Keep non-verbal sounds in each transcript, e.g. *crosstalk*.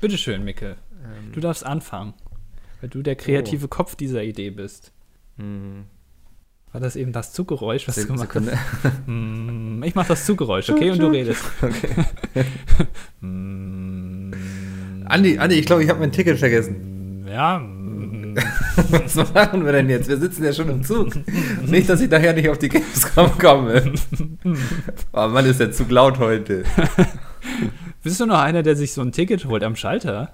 Bitteschön, Micke. Ähm, Du darfst anfangen. Weil du der kreative Kopf dieser Idee bist. hm, War das eben das Zuggeräusch, was Sek- du gemacht Sekunde. hast? *laughs* Mm, Ich mach das Zuggeräusch, okay? Und du redest. *laughs* Okay. Mm, Andi, Andi, ich glaube, ich habe mein Ticket vergessen. Ja. *laughs* Was machen wir denn jetzt? Wir sitzen ja schon im Zug. Nicht, dass ich nachher nicht auf die Gamescom komme. Oh Mann, ist der Zug laut heute. Bist du noch einer, der sich so ein Ticket holt am Schalter?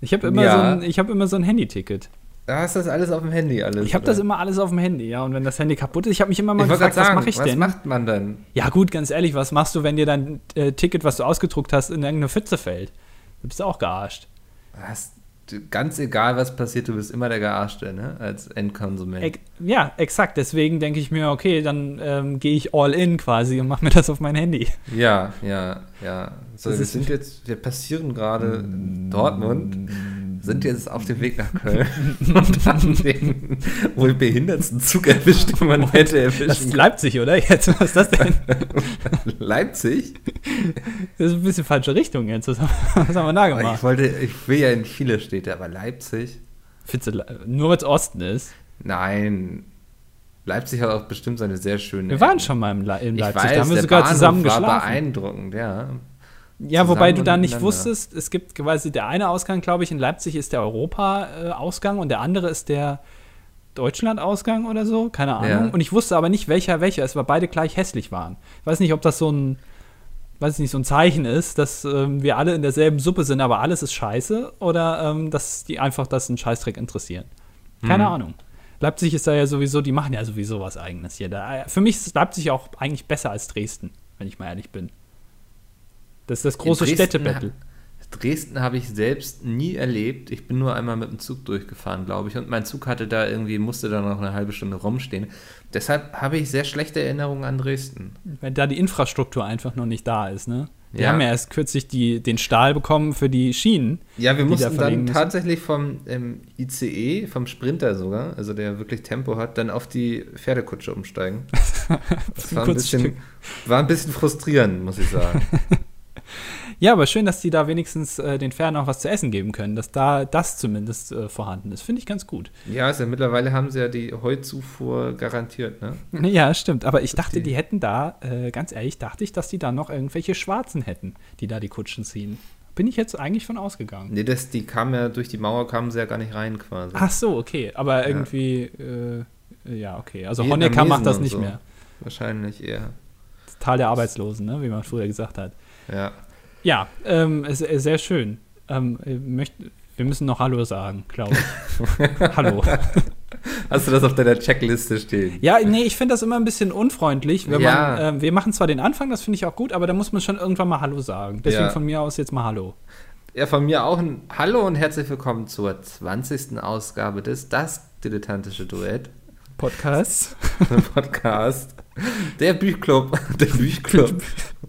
Ich habe immer, Ja. so ein, ich hab immer so ein Handy-Ticket. Da hast du das alles auf dem Handy alles. Ich habe das immer alles auf dem Handy, ja. Und wenn das Handy kaputt ist, ich habe mich immer mal Ich gefragt, sagen, was mache ich was denn? macht man dann? Ja, gut, ganz ehrlich, was machst du, wenn dir dein äh, Ticket, was du ausgedruckt hast, in irgendeine Pfütze fällt? Du bist auch gearscht. Du- ganz egal, was passiert, du bist immer der Gearschte, ne? Als Endkonsument. Ja, exakt. Deswegen denke ich mir, okay, dann ähm, gehe ich all in quasi und mache mir das auf mein Handy. Ja, ja, ja. So, Das wir sind jetzt, wir passieren gerade Dortmund, sind jetzt auf dem Weg nach Köln *laughs* und haben den wohl behindertsten Zug erwischt, den man hätte Das ist Leipzig, oder? Jetzt, was ist das denn? *laughs* Leipzig? Das ist ein bisschen falsche Richtung jetzt. Was haben, wir da Aber gemacht? ich wollte, ich will ja in viele Städte, aber Leipzig? Findest nur weil es Osten ist. Nein. Leipzig hat auch bestimmt seine sehr schöne. Wir waren schon mal im Le in Ich Leipzig, weiß, da haben wir sogar Bahnhof zusammen war geschlafen. beeindruckend, ja. Ja, wobei du da nicht wusstest, es gibt quasi der eine Ausgang, glaube ich, in Leipzig ist der Europa-Ausgang und der andere ist der Deutschland-Ausgang oder so, keine Ahnung. Ja. Und ich wusste aber nicht, welcher welcher ist, weil beide gleich hässlich waren. Ich weiß nicht, ob das so ein, weiß nicht, so ein Zeichen ist, dass ähm, wir alle in derselben Suppe sind, aber alles ist scheiße oder ähm, dass die einfach das einen Scheißdreck interessieren. Keine Mhm. Ahnung. Leipzig ist da ja sowieso, die machen ja sowieso was Eigenes hier. Da, für mich ist Leipzig auch eigentlich besser als Dresden, wenn ich mal ehrlich bin. Das ist das große Städtebattle. Dresden habe ich selbst nie erlebt. Ich bin nur einmal mit dem Zug durchgefahren, glaube ich. Und mein Zug hatte da irgendwie, musste da noch eine halbe Stunde rumstehen. Deshalb habe ich sehr schlechte Erinnerungen an Dresden. Wenn da die Infrastruktur einfach noch nicht da ist, ne? Die Ja. haben ja erst kürzlich die, den Stahl bekommen für die Schienen. Ja, wir da mussten verlegen dann tatsächlich vom ähm, ICE, vom Sprinter sogar, also der wirklich Tempo hat, dann auf die Pferdekutsche umsteigen. *laughs* Das war ein, bisschen, war ein bisschen frustrierend, muss ich sagen. *laughs* Ja, aber schön, dass die da wenigstens äh, den Pferden auch was zu essen geben können, dass da das zumindest äh, vorhanden ist. Finde ich ganz gut. ja, also mittlerweile haben sie ja die Heuzufuhr garantiert, ne? *laughs* Ja, stimmt. Aber ich dachte, die- hätten da, äh, ganz ehrlich, dachte ich, dass die da noch irgendwelche Schwarzen hätten, die da die Kutschen ziehen. Bin ich jetzt eigentlich von ausgegangen. Nee, das, die kamen ja durch die Mauer, kamen sie ja gar nicht rein quasi. Ach so, okay. Aber irgendwie, äh, ja, okay. Also Honecker macht das nicht so. mehr. Wahrscheinlich eher. Das Tal der Arbeitslosen, ne? wie man früher gesagt hat. Ja. Ja, ähm, es, äh, sehr schön. Ähm, äh, möcht, wir müssen noch Hallo sagen, glaube ich. *laughs* Hallo. Hast du das auf deiner Checkliste stehen? Ja, nee, ich finde das immer ein bisschen unfreundlich, wenn Ja. man, ähm, wir machen zwar den Anfang, das finde ich auch gut, aber da muss man schon irgendwann mal Hallo sagen. Deswegen Ja. von mir aus jetzt mal Hallo. Ja, von mir auch ein Hallo und herzlich willkommen zur 20. Ausgabe des Das Dilettantische Duett Podcast. *laughs* Podcast. Der Büchclub, der Büchclub. *laughs*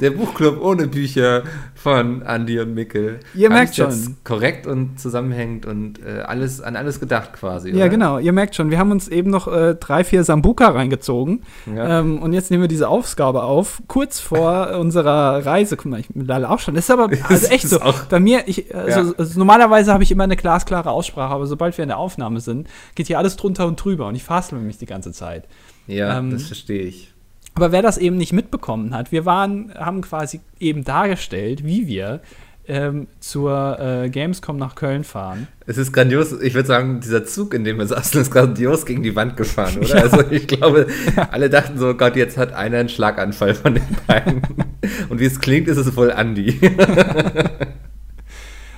Der Buchclub ohne Bücher von Andy und Mikkel. Ihr merkt ich jetzt schon. Korrekt und zusammenhängend und äh, alles an alles gedacht quasi. Ja, oder? genau. Ihr merkt schon, wir haben uns eben noch äh, drei, vier Sambuka reingezogen. Ja. Ähm, und jetzt nehmen wir diese Aufgabe auf, kurz vor *laughs* unserer Reise. Guck mal, ich bin leider auch schon. Das ist aber *laughs* also echt so. Bei mir, ich, also, Ja. also normalerweise habe ich immer eine glasklare Aussprache, aber sobald wir in der Aufnahme sind, geht hier alles drunter und drüber und ich fassle mich die ganze Zeit. ja, ähm, das verstehe ich. Aber wer das eben nicht mitbekommen hat, wir waren, haben quasi eben dargestellt, wie wir ähm, zur äh, Gamescom nach Köln fahren. Es ist grandios. Ich würde sagen, dieser Zug, in dem wir saßen, *laughs* ist grandios gegen die Wand gefahren, oder? Ja. Also ich glaube, alle dachten so, Gott, jetzt hat einer einen Schlaganfall von den beiden. *laughs* Und wie es klingt, ist es wohl Andi. *laughs*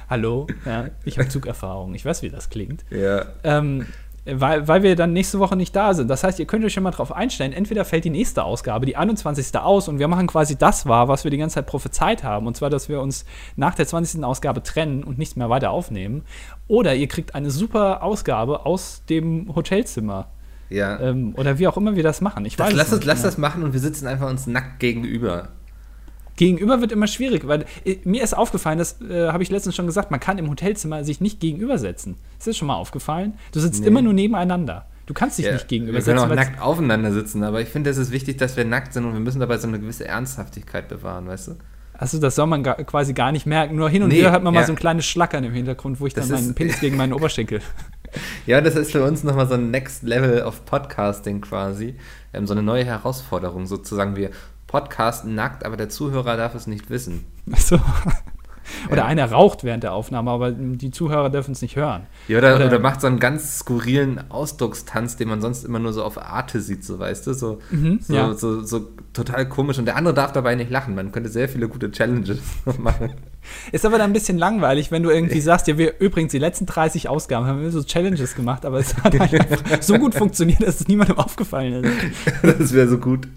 Hallo, ja, ich habe Zugerfahrung, ich weiß, wie das klingt. ja. Ähm, weil, weil wir dann nächste Woche nicht da sind. Das heißt, ihr könnt euch schon mal drauf einstellen, entweder fällt die nächste Ausgabe, die 21. aus und wir machen quasi das wahr, was wir die ganze Zeit prophezeit haben. Und zwar, dass wir uns nach der 20. Ausgabe trennen und nichts mehr weiter aufnehmen. Oder ihr kriegt eine super Ausgabe aus dem Hotelzimmer. Ja. Ähm, oder wie auch immer wir das machen. Ich das, weiß lass, es nicht lass das machen und wir sitzen einfach uns nackt gegenüber. Gegenüber wird immer schwierig, weil äh, mir ist aufgefallen, das äh, habe ich letztens schon gesagt, man kann im Hotelzimmer sich nicht gegenübersetzen. Ist das schon mal aufgefallen? Du sitzt Nee. immer nur nebeneinander. Du kannst dich Ja, nicht wir können gegenübersetzen. auch nackt aufeinander sitzen, aber ich finde, es ist wichtig, dass wir nackt sind und wir müssen dabei so eine gewisse Ernsthaftigkeit bewahren, weißt du? Also das soll man ga quasi gar nicht merken. Nur hin und Nee, wieder hört man mal ja. so ein kleines Schlackern im Hintergrund, wo ich Das dann meinen Penis gegen meinen Oberschenkel. *laughs* *laughs* Ja, das ist für uns nochmal so ein Next Level of Podcasting quasi. Ähm, so eine neue Herausforderung sozusagen. Wir podcasten nackt, aber der Zuhörer darf es nicht wissen. So. *laughs* Oder Ja. einer raucht während der Aufnahme, aber die Zuhörer dürfen es nicht hören. Ja, oder, Oder- oder, macht so einen ganz skurrilen Ausdruckstanz, den man sonst immer nur so auf Arte sieht, so weißt du? So, so, ja. so, so total komisch. Und der andere darf dabei nicht lachen. Man könnte sehr viele gute Challenges *laughs* machen. Ist aber dann ein bisschen langweilig, wenn du irgendwie sagst, ja, wir übrigens die letzten 30 Ausgaben haben wir so Challenges gemacht, aber es hat halt *laughs* einfach so gut funktioniert, dass es niemandem aufgefallen ist. *laughs* Das wäre so gut.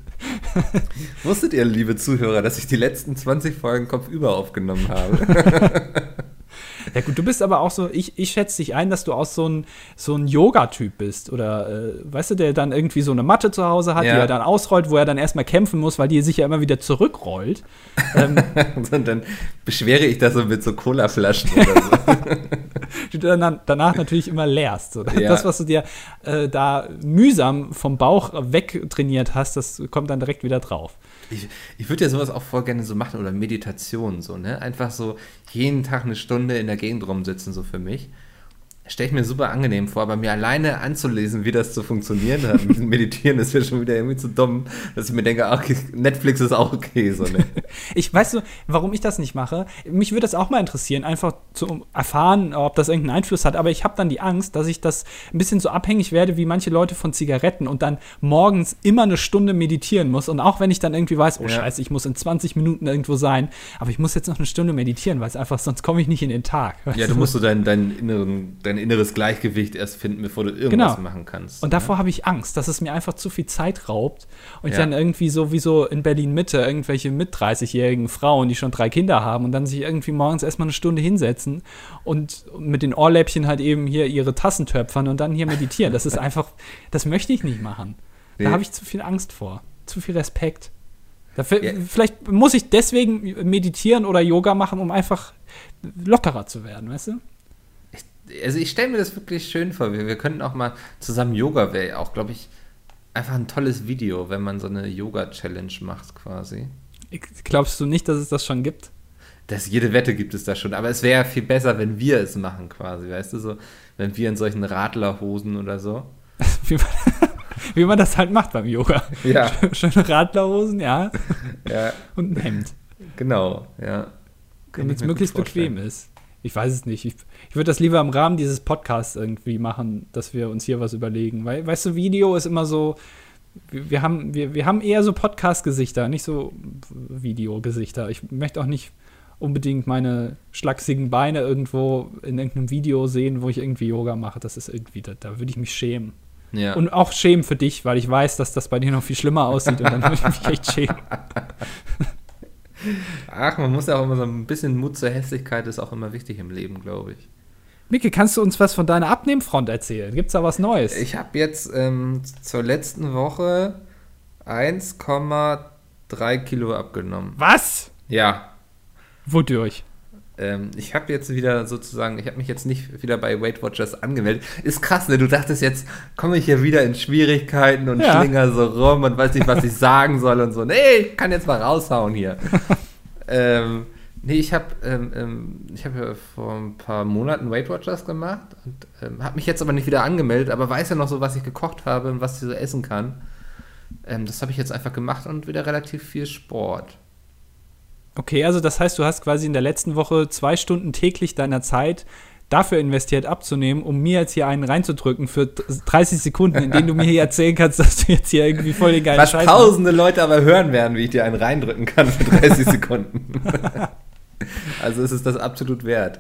Wusstet ihr, liebe Zuhörer, dass ich die letzten 20 Folgen kopfüber aufgenommen habe? *laughs* Ja gut, du bist aber auch so, ich, ich schätze dich ein, dass du auch so ein, so ein Yoga-Typ bist. Oder, äh, weißt du, der dann irgendwie so eine Matte zu Hause hat, Ja. die er dann ausrollt, wo er dann erstmal kämpfen muss, weil die sich ja immer wieder zurückrollt. ähm, *laughs* Und dann beschwere ich das so mit so Colaflaschen oder so. *laughs* die du dann danach natürlich immer leerst. So. Ja. Das, was du dir äh, da mühsam vom Bauch wegtrainiert hast, das kommt dann direkt wieder drauf. Ich, ich würde ja sowas auch voll gerne so machen oder Meditation so, ne? Einfach so jeden Tag eine Stunde in der Gegend rumsitzen, so für mich. Stelle ich mir super angenehm vor, aber mir alleine anzulesen, wie das zu funktionieren hat mit Meditieren, ist mir schon wieder irgendwie zu dumm, dass ich mir denke, ach, Netflix ist auch okay, so, ne? *laughs* Ich weiß so, warum ich das nicht mache. Mich würde das auch mal interessieren, einfach zu erfahren, ob das irgendeinen Einfluss hat. Aber ich habe dann die Angst, dass ich das ein bisschen so abhängig werde wie manche Leute von Zigaretten und dann morgens immer eine Stunde meditieren muss. Und auch wenn ich dann irgendwie weiß, oh Ja. Scheiße, ich muss in 20 Minuten irgendwo sein, aber ich muss jetzt noch eine Stunde meditieren, weil es einfach, sonst komme ich nicht in den Tag. Ja, du musst so dein, dein, inneren, dein inneres Gleichgewicht erst finden, bevor du irgendwas Genau. machen kannst. Und davor habe ich Angst, dass es mir einfach zu viel Zeit raubt und ich Ja. dann irgendwie so wie so in Berlin Mitte irgendwelche mit 30-jährigen Frauen, die schon drei Kinder haben und dann sich irgendwie morgens erstmal eine Stunde hinsetzen und mit den Ohrläppchen halt eben hier ihre Tassen töpfern und dann hier meditieren. Das ist *laughs* einfach, das möchte ich nicht machen. Da Nee. habe ich zu viel Angst vor, zu viel Respekt. Dafür, Ja. Vielleicht muss ich deswegen meditieren oder Yoga machen, um einfach lockerer zu werden, weißt du? Also ich stelle mir das wirklich schön vor. Wir, wir könnten auch mal zusammen Yoga, wäre auch, glaube ich, einfach ein tolles Video, wenn man so eine Yoga-Challenge macht quasi. Glaubst du nicht, dass es das schon gibt? Das, jede Wette gibt es da schon, aber es wäre viel besser, wenn wir es machen quasi, weißt du, so, wenn wir in solchen Radlerhosen oder so. *laughs* wie, man, *laughs* wie man das halt macht beim Yoga. Ja. Schöne Radlerhosen, ja, Ja, und ein Hemd, genau, ja. Damit es möglichst bequem ist. Ich weiß es nicht. Ich, ich würde das lieber im Rahmen dieses Podcasts irgendwie machen, dass wir uns hier was überlegen. Weil, weißt du, Video ist immer so, wir, wir haben, wir, wir haben eher so Podcast-Gesichter, nicht so Videogesichter. Ich möchte auch nicht unbedingt meine schlachsigen Beine irgendwo in irgendeinem Video sehen, wo ich irgendwie Yoga mache. Das ist irgendwie, da, da würde ich mich schämen. Ja. Und auch schämen für dich, weil ich weiß, dass das bei dir noch viel schlimmer aussieht und dann würde ich mich echt schämen. Ach, man muss ja auch immer so ein bisschen Mut zur Hässlichkeit ist auch immer wichtig im Leben, glaube ich. Micke, kannst du uns was von deiner Abnehmfront erzählen? Gibt's da was Neues? Ich habe jetzt ähm, zur letzten Woche 1,3 Kilo abgenommen. was? Ja, Wodurch? ähm, ich habe jetzt wieder sozusagen, ich habe mich jetzt nicht wieder bei Weight Watchers angemeldet. Ist krass, ne? Du dachtest jetzt, komme ich hier wieder in Schwierigkeiten und Ja. schlinger so rum und weiß nicht, was ich *laughs* sagen soll und so. Nee, ich kann jetzt mal raushauen hier. *laughs* ähm, nee, ich habe ähm, ähm, ich hab ja vor ein paar Monaten Weight Watchers gemacht und ähm, habe mich jetzt aber nicht wieder angemeldet, aber weiß ja noch so, was ich gekocht habe und was ich so essen kann. Ähm, das habe ich jetzt einfach gemacht und wieder relativ viel Sport. Okay, also das heißt, du hast quasi in der letzten Woche zwei Stunden täglich deiner Zeit dafür investiert, abzunehmen, um mir jetzt hier einen reinzudrücken für 30 Sekunden, in denen du mir hier *laughs* erzählen kannst, dass du jetzt hier irgendwie voll den geilen Was Scheiß tausende Leute aber hören werden, wie ich dir einen reindrücken kann für 30 *laughs* Sekunden. *laughs* also es ist das absolut wert.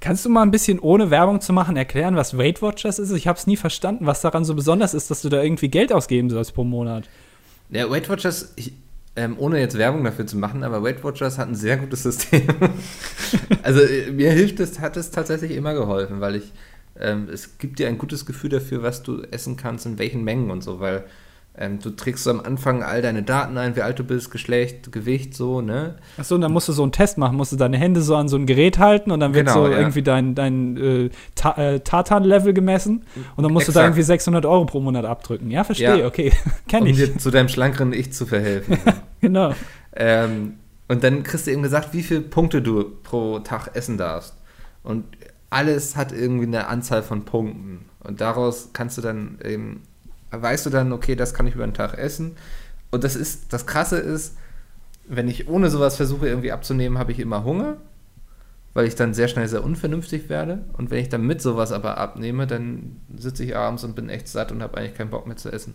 Kannst du mal ein bisschen ohne Werbung zu machen erklären, was Weight Watchers ist? Ich habe es nie verstanden, was daran so besonders ist, dass du da irgendwie Geld ausgeben sollst pro Monat. Ja, Weight Watchers, ich, ähm, ohne jetzt Werbung dafür zu machen, aber Weight Watchers hat ein sehr gutes System. *laughs* also äh, mir hilft es, hat es tatsächlich immer geholfen, weil ich, ähm, es gibt dir ein gutes Gefühl dafür, was du essen kannst, in welchen Mengen und so, weil ähm, du trägst so am Anfang all deine Daten ein, wie alt du bist, Geschlecht, Gewicht, so, ne? Achso, und dann musst du so einen Test machen, musst du deine Hände so an so ein Gerät halten und dann wird Genau, so ja. irgendwie dein, dein äh, Ta äh, Tartan-Level gemessen und dann musst du da Exakt. irgendwie 600 Euro pro Monat abdrücken. Ja, verstehe, Ja. okay, *laughs* kenn Um ich. dir zu deinem schlankeren Ich zu verhelfen. *laughs* Genau. Ähm, Und dann kriegst du eben gesagt, wie viele Punkte du pro Tag essen darfst. Und alles hat irgendwie eine Anzahl von Punkten. Und daraus kannst du dann eben, weißt du dann, okay, das kann ich über den Tag essen. Und das ist, das Krasse ist, wenn ich ohne sowas versuche irgendwie abzunehmen, habe ich immer Hunger, weil ich dann sehr schnell sehr unvernünftig werde. Und wenn ich dann mit sowas aber abnehme, dann sitze ich abends und bin echt satt und habe eigentlich keinen Bock mehr zu essen.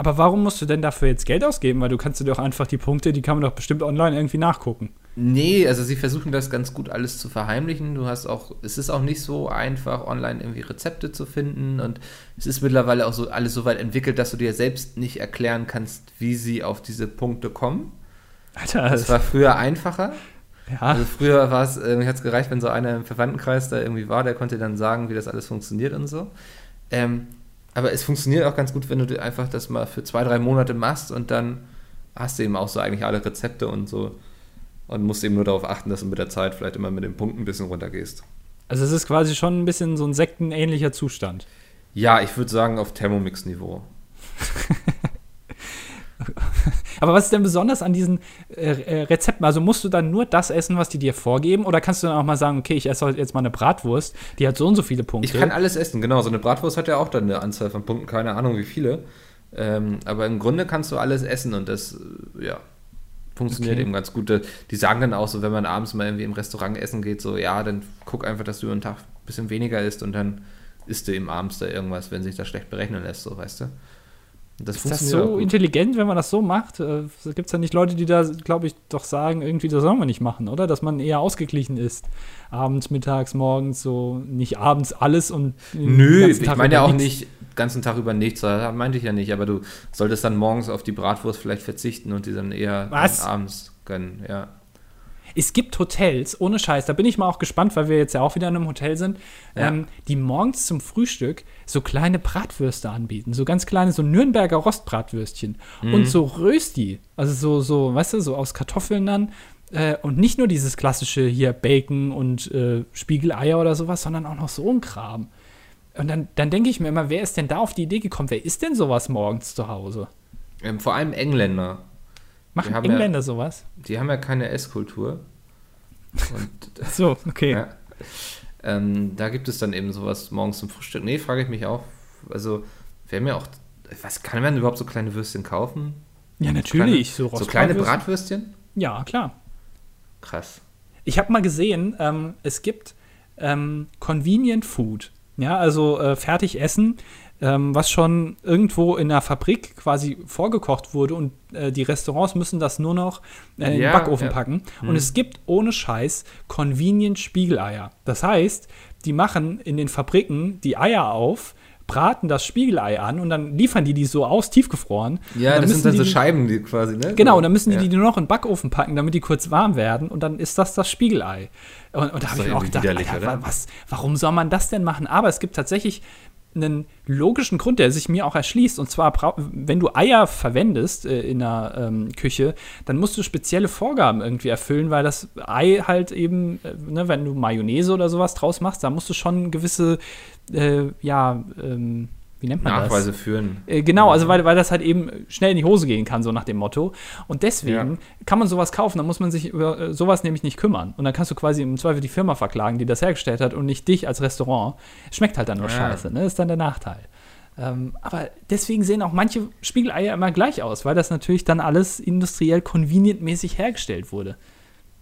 Aber warum musst du denn dafür jetzt Geld ausgeben? Weil du kannst dir doch einfach die Punkte, die kann man doch bestimmt online irgendwie nachgucken. Nee, also sie versuchen das ganz gut alles zu verheimlichen. Du hast auch, es ist auch nicht so einfach, online irgendwie Rezepte zu finden und es ist mittlerweile auch so alles so weit entwickelt, dass du dir selbst nicht erklären kannst, wie sie auf diese Punkte kommen. Alter, das war früher einfacher. Ja. Also früher war es, äh, hat es gereicht, wenn so einer im Verwandtenkreis da irgendwie war, der konnte dann sagen, wie das alles funktioniert und so. Ähm, aber es funktioniert auch ganz gut, wenn du einfach das mal für zwei, drei Monate machst und dann hast du eben auch so eigentlich alle Rezepte und so. Und musst eben nur darauf achten, dass du mit der Zeit vielleicht immer mit den Punkten ein bisschen runtergehst. Also es ist quasi schon ein bisschen so ein sektenähnlicher Zustand. Ja, ich würde sagen auf Thermomix-Niveau. *laughs* Aber was ist denn besonders an diesen äh, äh, Rezepten? Also musst du dann nur das essen, was die dir vorgeben? Oder kannst du dann auch mal sagen, okay, ich esse heute jetzt mal eine Bratwurst, die hat so und so viele Punkte? Ich kann alles essen, genau. So eine Bratwurst hat ja auch dann eine Anzahl von Punkten, keine Ahnung wie viele. Ähm, aber im Grunde kannst du alles essen und das, äh, ja, funktioniert okay. eben ganz gut. Die sagen dann auch so, wenn man abends mal irgendwie im Restaurant essen geht, so, ja, dann guck einfach, dass du über den Tag ein bisschen weniger isst und dann isst du eben abends da irgendwas, wenn sich das schlecht berechnen lässt, so, weißt du. Das ist das so intelligent, wenn man das so macht? Äh, Gibt es ja nicht Leute, die da, glaube ich, doch sagen, irgendwie, das soll man nicht machen, oder? Dass man eher ausgeglichen ist. Abends, mittags, morgens, so nicht abends alles und. Nö, ich meine ja auch nichts. nicht ganzen Tag über nichts, das meinte ich ja nicht, aber du solltest dann morgens auf die Bratwurst vielleicht verzichten und die dann eher dann abends gönnen, ja. Es gibt Hotels, ohne Scheiß, da bin ich mal auch gespannt, weil wir jetzt ja auch wieder in einem Hotel sind, ja. ähm, die morgens zum Frühstück so kleine Bratwürste anbieten. So ganz kleine, so Nürnberger Rostbratwürstchen. Mhm. Und so Rösti. Also so, so, weißt du, so aus Kartoffeln dann. Äh, und nicht nur dieses klassische hier Bacon und äh, Spiegeleier oder sowas, sondern auch noch so ein Kram. Und dann, dann denke ich mir immer, wer ist denn da auf die Idee gekommen? Wer ist denn sowas morgens zu Hause? Ähm, vor allem Engländer. Machen Engländer ja, sowas? Die haben ja keine Esskultur. *laughs* so, okay. Ja, ähm, da gibt es dann eben sowas morgens zum Frühstück. Nee, frage ich mich auch. Also, wer mir auch. Was kann man überhaupt so kleine Würstchen kaufen? Ja, natürlich. So, kleine, so, so kleine Bratwürstchen? Ja, klar. Krass. Ich habe mal gesehen, ähm, es gibt ähm, Convenient Food. Ja, also äh, fertig essen ähm, was schon irgendwo in der Fabrik quasi vorgekocht wurde und äh, die Restaurants müssen das nur noch äh, in den ja, Backofen ja. packen. Hm. Und es gibt ohne Scheiß Convenient Spiegeleier. Das heißt, die machen in den Fabriken die Eier auf, braten das Spiegelei an und dann liefern die die so aus, tiefgefroren. Ja, das sind dann so Scheiben die quasi, ne? Genau, und dann müssen die ja. die nur noch in den Backofen packen, damit die kurz warm werden und dann ist das das Spiegelei. Und, und da habe ich mir auch gedacht, Alter, was, warum soll man das denn machen? Aber es gibt tatsächlich einen logischen Grund, der sich mir auch erschließt. Und zwar, wenn du Eier verwendest äh, in der ähm, Küche, dann musst du spezielle Vorgaben irgendwie erfüllen, weil das Ei halt eben, äh, ne, wenn du Mayonnaise oder sowas draus machst, da musst du schon gewisse, äh, ja, ähm, wie nennt man Nachweise das? führen. Äh, genau, also weil, weil das halt eben schnell in die Hose gehen kann, so nach dem Motto. Und deswegen ja. kann man sowas kaufen, dann muss man sich über äh, sowas nämlich nicht kümmern. Und dann kannst du quasi im Zweifel die Firma verklagen, die das hergestellt hat und nicht dich als Restaurant. Schmeckt halt dann nur ja. scheiße, ne? Das ist dann der Nachteil. Ähm, aber deswegen sehen auch manche Spiegeleier immer gleich aus, weil das natürlich dann alles industriell convenient-mäßig hergestellt wurde.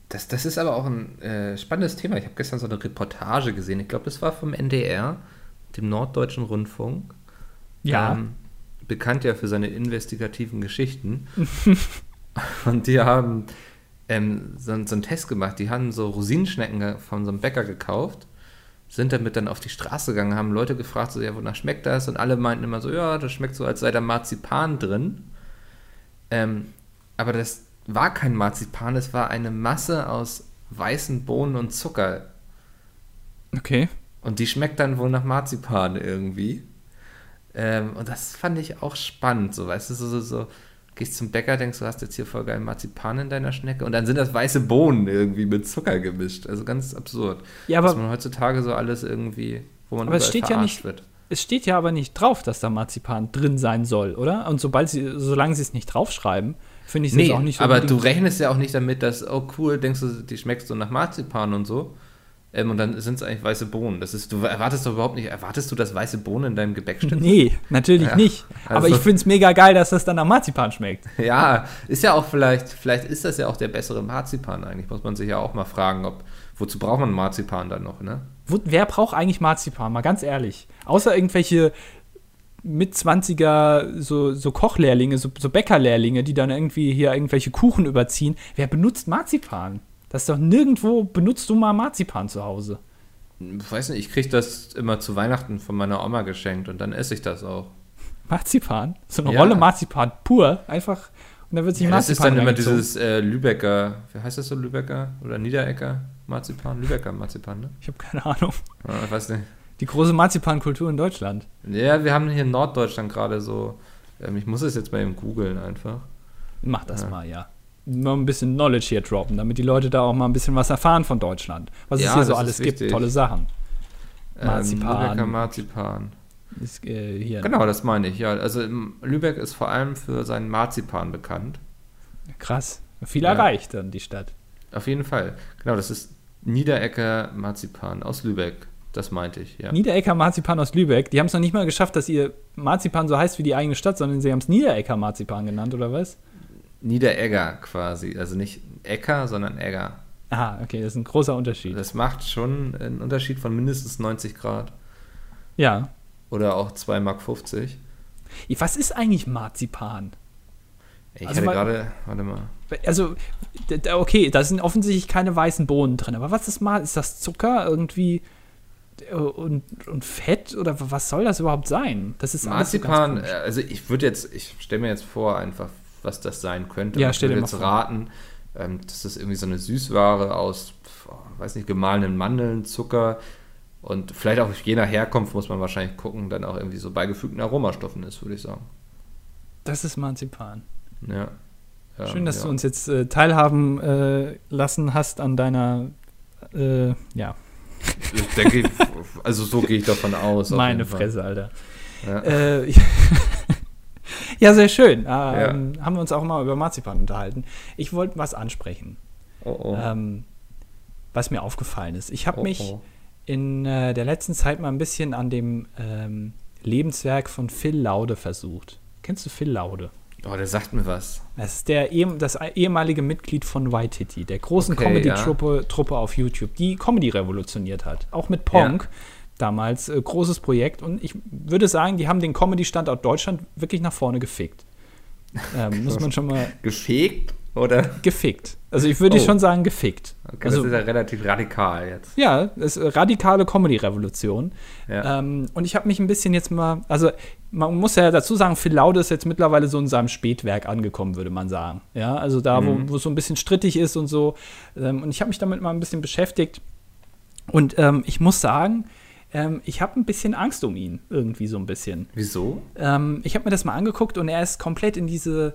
Das, das ist aber auch ein äh, spannendes Thema. Ich habe gestern so eine Reportage gesehen. Ich glaube, das war vom NDR, dem Norddeutschen Rundfunk. Ja. Ähm, bekannt ja für seine investigativen Geschichten. *laughs* und die haben ähm, so, so, einen Test gemacht. Die haben so Rosinenschnecken von so einem Bäcker gekauft, sind damit dann auf die Straße gegangen, haben Leute gefragt, so, ja, wonach schmeckt das? Und alle meinten immer so, ja, das schmeckt so, als sei da Marzipan drin. Ähm, aber das war kein Marzipan, es war eine Masse aus weißen Bohnen und Zucker. Okay. Und die schmeckt dann wohl nach Marzipan irgendwie. Ähm, und das fand ich auch spannend, so weißt du, so, so, so, gehst zum Bäcker, denkst du, hast jetzt hier voll geil Marzipan in deiner Schnecke und dann sind das weiße Bohnen irgendwie mit Zucker gemischt. Also ganz absurd. Ja, aber, was man heutzutage so alles irgendwie, wo man aber es steht ja nicht, wird. Es steht ja aber nicht drauf, dass da Marzipan drin sein soll, oder? Und sobald sie, solange sie es nicht draufschreiben, finde ich Nee, jetzt auch nicht so. aber du rechnest ja auch nicht damit, dass, oh cool, denkst du, die schmeckst so nach Marzipan und so. Ähm, und dann sind es eigentlich weiße Bohnen. Das ist, du erwartest doch überhaupt nicht, erwartest du, dass weiße Bohnen in deinem Gebäckstück Nee, natürlich Ja, nicht. Aber also- ich finde es mega geil, dass das dann nach Marzipan schmeckt. Ja, ist ja auch vielleicht, vielleicht ist das ja auch der bessere Marzipan eigentlich. Muss man sich ja auch mal fragen, ob, wozu braucht man Marzipan dann noch, ne? Wo, wer braucht eigentlich Marzipan? Mal ganz ehrlich. Außer irgendwelche mit 20er so, so Kochlehrlinge, so, so Bäckerlehrlinge, die dann irgendwie hier irgendwelche Kuchen überziehen. Wer benutzt Marzipan? Das ist doch nirgendwo benutzt du mal Marzipan zu Hause. Ich weiß nicht, ich kriege das immer zu Weihnachten von meiner Oma geschenkt und dann esse ich das auch. Marzipan? So eine Ja. Rolle Marzipan pur, einfach. Und dann wird sich Ja, das ist Marzipan dann immer dieses äh, Lübecker, wie heißt das so, Lübecker oder Niederecker Marzipan? Lübecker Marzipan, ne? Ich habe keine Ahnung. Ja, ich weiß nicht. Die große Marzipankultur in Deutschland. Ja, wir haben hier in Norddeutschland gerade so, ähm, ich muss es jetzt mal eben googeln einfach. Mach das Ja. mal, ja. Mal ein bisschen Knowledge hier droppen, damit die Leute da auch mal ein bisschen was erfahren von Deutschland. Was Ja, es hier so alles gibt, wichtig. tolle Sachen. Ähm, Marzipan. Lübecker Marzipan. Ist, äh, hier. Genau, das meine ich, ja. Also ähm, Lübeck ist vor allem für seinen Marzipan bekannt. Krass. Viel Ja. erreicht dann die Stadt. Auf jeden Fall. Genau, das ist Niederecker Marzipan aus Lübeck. Das meinte ich, ja. Niederecker Marzipan aus Lübeck. Die haben es noch nicht mal geschafft, dass ihr Marzipan so heißt wie die eigene Stadt, sondern sie haben es Niederecker Marzipan genannt, oder was? Niederegger quasi. Also nicht Äcker, sondern Egger. Aha, okay, das ist ein großer Unterschied. Das macht schon einen Unterschied von mindestens 90 Grad. Ja. Oder auch 2,50 Mark. Was ist eigentlich Marzipan? Ich Also hatte gerade, warte mal. Also, okay, da sind offensichtlich keine weißen Bohnen drin, aber was ist mal? Ist das Zucker irgendwie und, und Fett oder was soll das überhaupt sein? Das ist so Marzipan, komisch. äh, also ich würde jetzt, ich stelle mir jetzt vor, einfach, was das sein könnte. Ja, stell dir würde mal jetzt vor. raten, ähm, das ist irgendwie so eine Süßware aus, pf, weiß nicht, gemahlenen Mandeln, Zucker und vielleicht auch je nach Herkunft muss man wahrscheinlich gucken, dann auch irgendwie so beigefügten Aromastoffen ist, würde ich sagen. Das ist Marzipan. Ja. Ja, Schön, dass ja. du uns jetzt äh, teilhaben äh, lassen hast an deiner, äh, ja, Ich denke, also so gehe ich davon aus. meine. Fresse, Alter. Ja. Äh, *laughs* *laughs* *laughs* ja, sehr schön. Ähm, Haben wir uns auch mal über Marzipan unterhalten. Ich wollte was ansprechen, Oh, oh. ähm, was mir aufgefallen ist. Ich habe oh, mich oh. in äh, der letzten Zeit mal ein bisschen an dem ähm, Lebenswerk von Phil Laude versucht. Kennst du Phil Laude? Oh, der sagt mir was. Das ist der, das ehemalige Mitglied von Waititi, der großen Okay, Comedy-Truppe Truppe auf YouTube, die Comedy revolutioniert hat. Auch mit Pong. Damals äh, großes Projekt. Und ich würde sagen, die haben den Comedy-Standort Deutschland wirklich nach vorne gefickt. Ähm, muss man schon mal *laughs* Gefegt oder? gefickt. Also ich würde Oh. schon sagen, gefickt. Okay, also, das ist ja relativ radikal jetzt. ja, das ist eine radikale Comedy-Revolution. Ja. Ähm, und ich habe mich ein bisschen jetzt mal, also man muss ja dazu sagen, Phil Laude ist jetzt mittlerweile so in seinem Spätwerk angekommen, würde man sagen. Ja, also da, wo, Mhm. wo es so ein bisschen strittig ist und so. Ähm, und ich habe mich damit mal ein bisschen beschäftigt. Und ähm, ich muss sagen, ähm, ich habe ein bisschen Angst um ihn, irgendwie so ein bisschen. Wieso? Ähm, ich habe mir das mal angeguckt und er ist komplett in diese,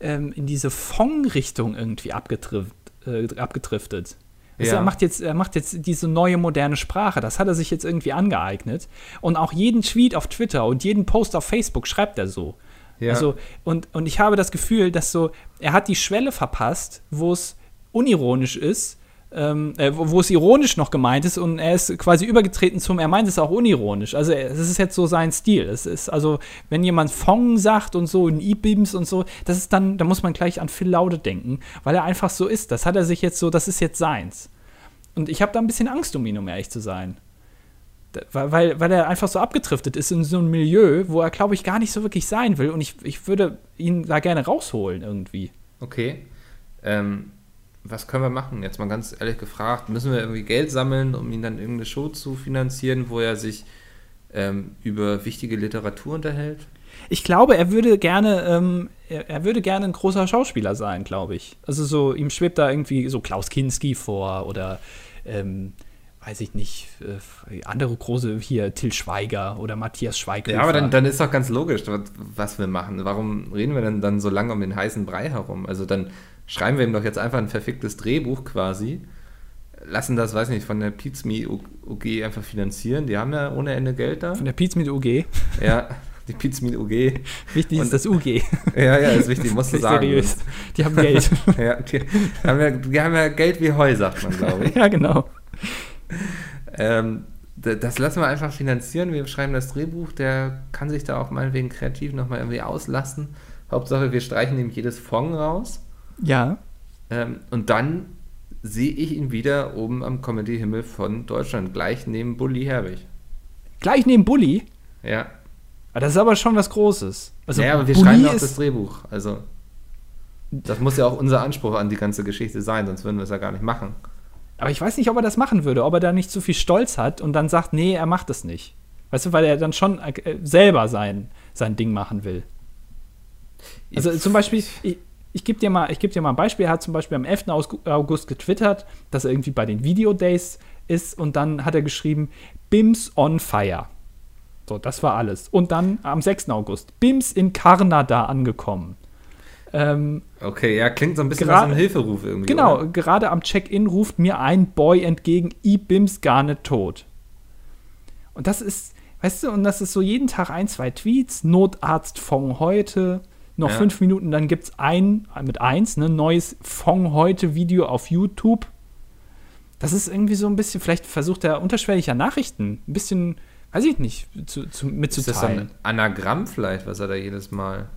ähm, in diese Fong-Richtung irgendwie abgetrift, äh, abgedriftet. Also Ja. er, macht jetzt, er macht jetzt diese neue moderne Sprache. Das hat er sich jetzt irgendwie angeeignet. Und auch jeden Tweet auf Twitter und jeden Post auf Facebook schreibt er so. Ja. Also, und, und ich habe das Gefühl, dass so, er hat die Schwelle verpasst, wo es unironisch ist, ähm, äh, wo, wo es ironisch noch gemeint ist und er ist quasi übergetreten zum, er meint es auch unironisch. Also es ist jetzt so sein Stil. Es ist also, wenn jemand Fong sagt und so, in E-Beams und so, das ist dann, da muss man gleich an Phil Laude denken, weil er einfach so ist. Das hat er sich jetzt so, das ist jetzt seins. Und ich habe da ein bisschen Angst um ihn, um ehrlich zu sein. Da- Weil, weil, er einfach so abgedriftet ist in so ein Milieu, wo er, glaube ich, gar nicht so wirklich sein will. Und ich, ich würde ihn da gerne rausholen irgendwie. Okay. Ähm, was können wir machen? Jetzt mal ganz ehrlich gefragt. Müssen wir irgendwie Geld sammeln, um ihn dann irgendeine Show zu finanzieren, wo er sich ähm, über wichtige Literatur unterhält? Ich glaube, er würde gerne, ähm, er, er würde gerne ein großer Schauspieler sein, glaube ich. Also so, ihm schwebt da irgendwie so Klaus Kinski vor oder ähm, weiß ich nicht, äh, andere große hier, Till Schweiger oder Matthias Schweighöfer. Ja, aber dann, dann ist doch ganz logisch, was, was wir machen. Warum reden wir denn dann so lange um den heißen Brei herum? Also dann schreiben wir ihm doch jetzt einfach ein verficktes Drehbuch quasi, lassen das, weiß nicht, von der Pizme UG einfach finanzieren. Die haben ja ohne Ende Geld da. Von der Pizza mit UG. Ja, Die Pizmin UG. Wichtig Und- ist das UG. *laughs* Ja, ja, ist wichtig, musst du sagen. seriös. Die haben Geld. *laughs* Ja, die, haben ja, die haben ja Geld wie Heu, sagt man, glaube ich. *laughs* ja, genau. Ähm, das lassen wir einfach finanzieren. Wir schreiben das Drehbuch. Der kann sich da auch meinetwegen kreativ nochmal irgendwie auslassen. Hauptsache, wir streichen ihm jedes Fong raus. Ja. Ähm, und dann sehe ich ihn wieder oben am Comedy-Himmel von Deutschland, gleich neben Bully Herbig. Gleich neben Bully. Ja. Aber das ist aber schon was Großes. Also ja, aber wir Bully schreiben auch das Drehbuch. Also, das muss ja auch unser Anspruch an die ganze Geschichte sein, sonst würden wir es ja gar nicht machen. Aber ich weiß nicht, ob er das machen würde, ob er da nicht so viel Stolz hat und dann sagt, nee, er macht es nicht. Weißt du, weil er dann schon äh, selber sein, sein Ding machen will. Also zum Beispiel, ich, ich gebe dir, mal- ich geb dir mal ein Beispiel. Er hat zum Beispiel am 11. Aus- August getwittert, dass er irgendwie bei den Video Days ist und dann hat er geschrieben, BIMS on fire. So, das war alles. Und dann am 6. August, BIMS in Kanada angekommen. Ähm, Okay, ja, klingt so ein bisschen nach einem Hilferuf irgendwie. Genau, Oder? gerade am Check-in ruft mir ein Boy entgegen, i bims gar nicht tot. Und das ist, weißt du, und das ist so jeden Tag ein, zwei Tweets, Notarzt von heute, noch Ja. fünf Minuten, dann gibt es ein, mit eins, ne, neues von heute Video auf YouTube. Das ist irgendwie so ein bisschen, vielleicht versucht er unterschwelliger Nachrichten, ein bisschen, weiß ich nicht, zu, zu, Ist das mitzuteilen. ein Anagramm vielleicht, was er da jedes Mal.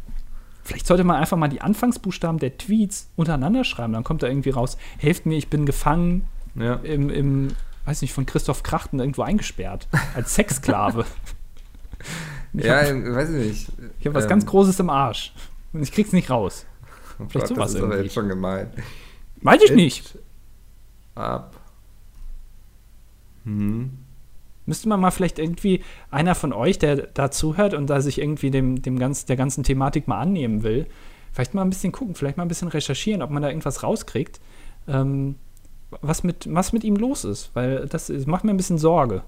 Vielleicht sollte man einfach mal die Anfangsbuchstaben der Tweets untereinander schreiben. Dann kommt da irgendwie raus, helft mir, ich bin gefangen Ja. im, im weiß nicht, von Christoph Krachten irgendwo eingesperrt. Als Sexsklave. *laughs* ich Ja, habe ich weiß ich nicht. hab was Ähm, ganz Großes im Arsch. Und ich krieg's nicht raus. oh vielleicht Gott, sowas Das ist aber irgendwie. jetzt schon gemein. Weiß ich nicht. Ab. Hm. Müsste man mal vielleicht irgendwie einer von euch, der da zuhört und da sich irgendwie dem, dem ganz, der ganzen Thematik mal annehmen will, vielleicht mal ein bisschen gucken, vielleicht mal ein bisschen recherchieren, ob man da irgendwas rauskriegt, ähm, was, mit, was mit ihm los ist. Weil das, ist- macht mir ein bisschen Sorge.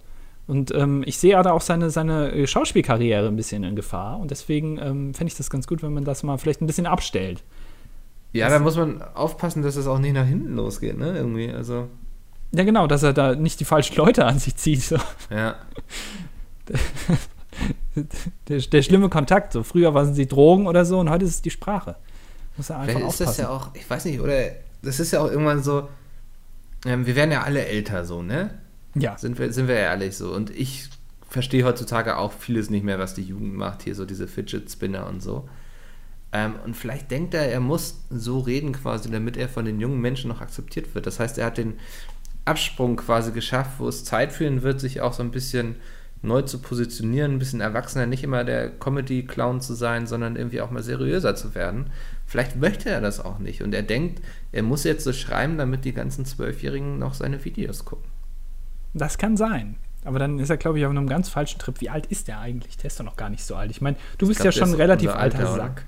Und ähm, ich sehe da auch seine, seine äh, Schauspielkarriere ein bisschen in Gefahr. Und deswegen ähm, fände ich das ganz gut, wenn man das mal vielleicht ein bisschen abstellt. Ja, da muss man aufpassen, dass es auch nicht nach hinten losgeht, ne? Irgendwie, also. Ja, genau, dass er da nicht die falschen Leute an sich zieht. So. Ja. *laughs* Der, der schlimme Kontakt. So. Früher waren sie Drogen oder so und heute ist es die Sprache. Muss er einfach Vielleicht ist das aufpassen. ja auch, ich weiß nicht, oder das ist ja auch irgendwann so, ähm, wir werden ja alle älter so, ne? Ja. Sind wir, sind wir ehrlich so. Und ich verstehe heutzutage auch vieles nicht mehr, was die Jugend macht, hier so diese Fidget Spinner und so. Ähm, und vielleicht denkt er, er muss so reden quasi, damit er von den jungen Menschen noch akzeptiert wird. Das heißt, er hat den Absprung quasi geschafft, wo es Zeit für ihn wird, sich auch so ein bisschen neu zu positionieren, ein bisschen erwachsener, nicht immer der Comedy-Clown zu sein, sondern irgendwie auch mal seriöser zu werden. Vielleicht möchte er das auch nicht und er denkt, er muss jetzt so schreiben, damit die ganzen Zwölfjährigen noch seine Videos gucken. Das kann sein. Aber dann ist er, glaube ich, auf einem ganz falschen Trip. Wie alt ist der eigentlich? Der ist doch noch gar nicht so alt. Ich meine, du bist glaub, ja schon ein relativ alter Alter? Sack.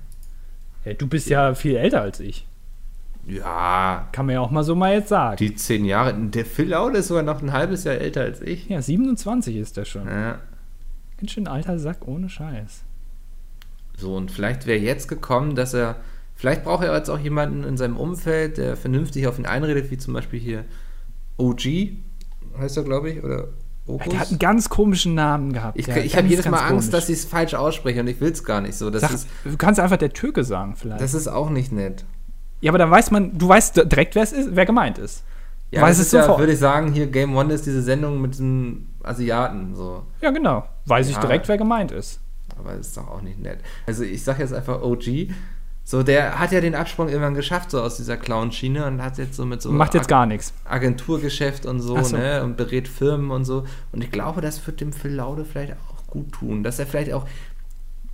Ja, du bist ja viel älter als ich. Ja, Kann man ja auch mal so mal jetzt sagen. die zehn Jahre. Der Phil Laude ist sogar noch ein halbes Jahr älter als ich. ja, 27 ist der schon. Ja. Ganz schön alter Sack ohne Scheiß. So, und vielleicht wäre jetzt gekommen, dass er. Vielleicht braucht er jetzt auch jemanden in seinem Umfeld, der vernünftig auf ihn einredet, wie zum Beispiel hier OG, heißt er, glaube ich, oder Opus. Der hat einen ganz komischen Namen gehabt. ich ich habe jedes Mal Angst, komisch. dass ich es falsch ausspreche und ich will es gar nicht so. Das, Sag, ist, du kannst einfach der Türke sagen, vielleicht. das ist auch nicht nett. ja, aber dann weiß man, du weißt direkt, wer es ist, wer gemeint ist. Ja, Weiß es ist ja, sofort. würde ich sagen, hier Game One ist diese Sendung mit diesem Asiaten, so. Ja, genau. Weiß ich Ja. direkt, wer gemeint ist. Aber das ist doch auch nicht nett. Also ich sag jetzt einfach OG. So, der hat ja den Absprung irgendwann geschafft, so aus dieser Clown-Schiene und hat jetzt so mit so Macht jetzt Ag- gar nichts. Agenturgeschäft und so, so. ne? Und berät Firmen und so. Und ich glaube, das wird dem Phil Laude vielleicht auch gut tun. Dass er vielleicht auch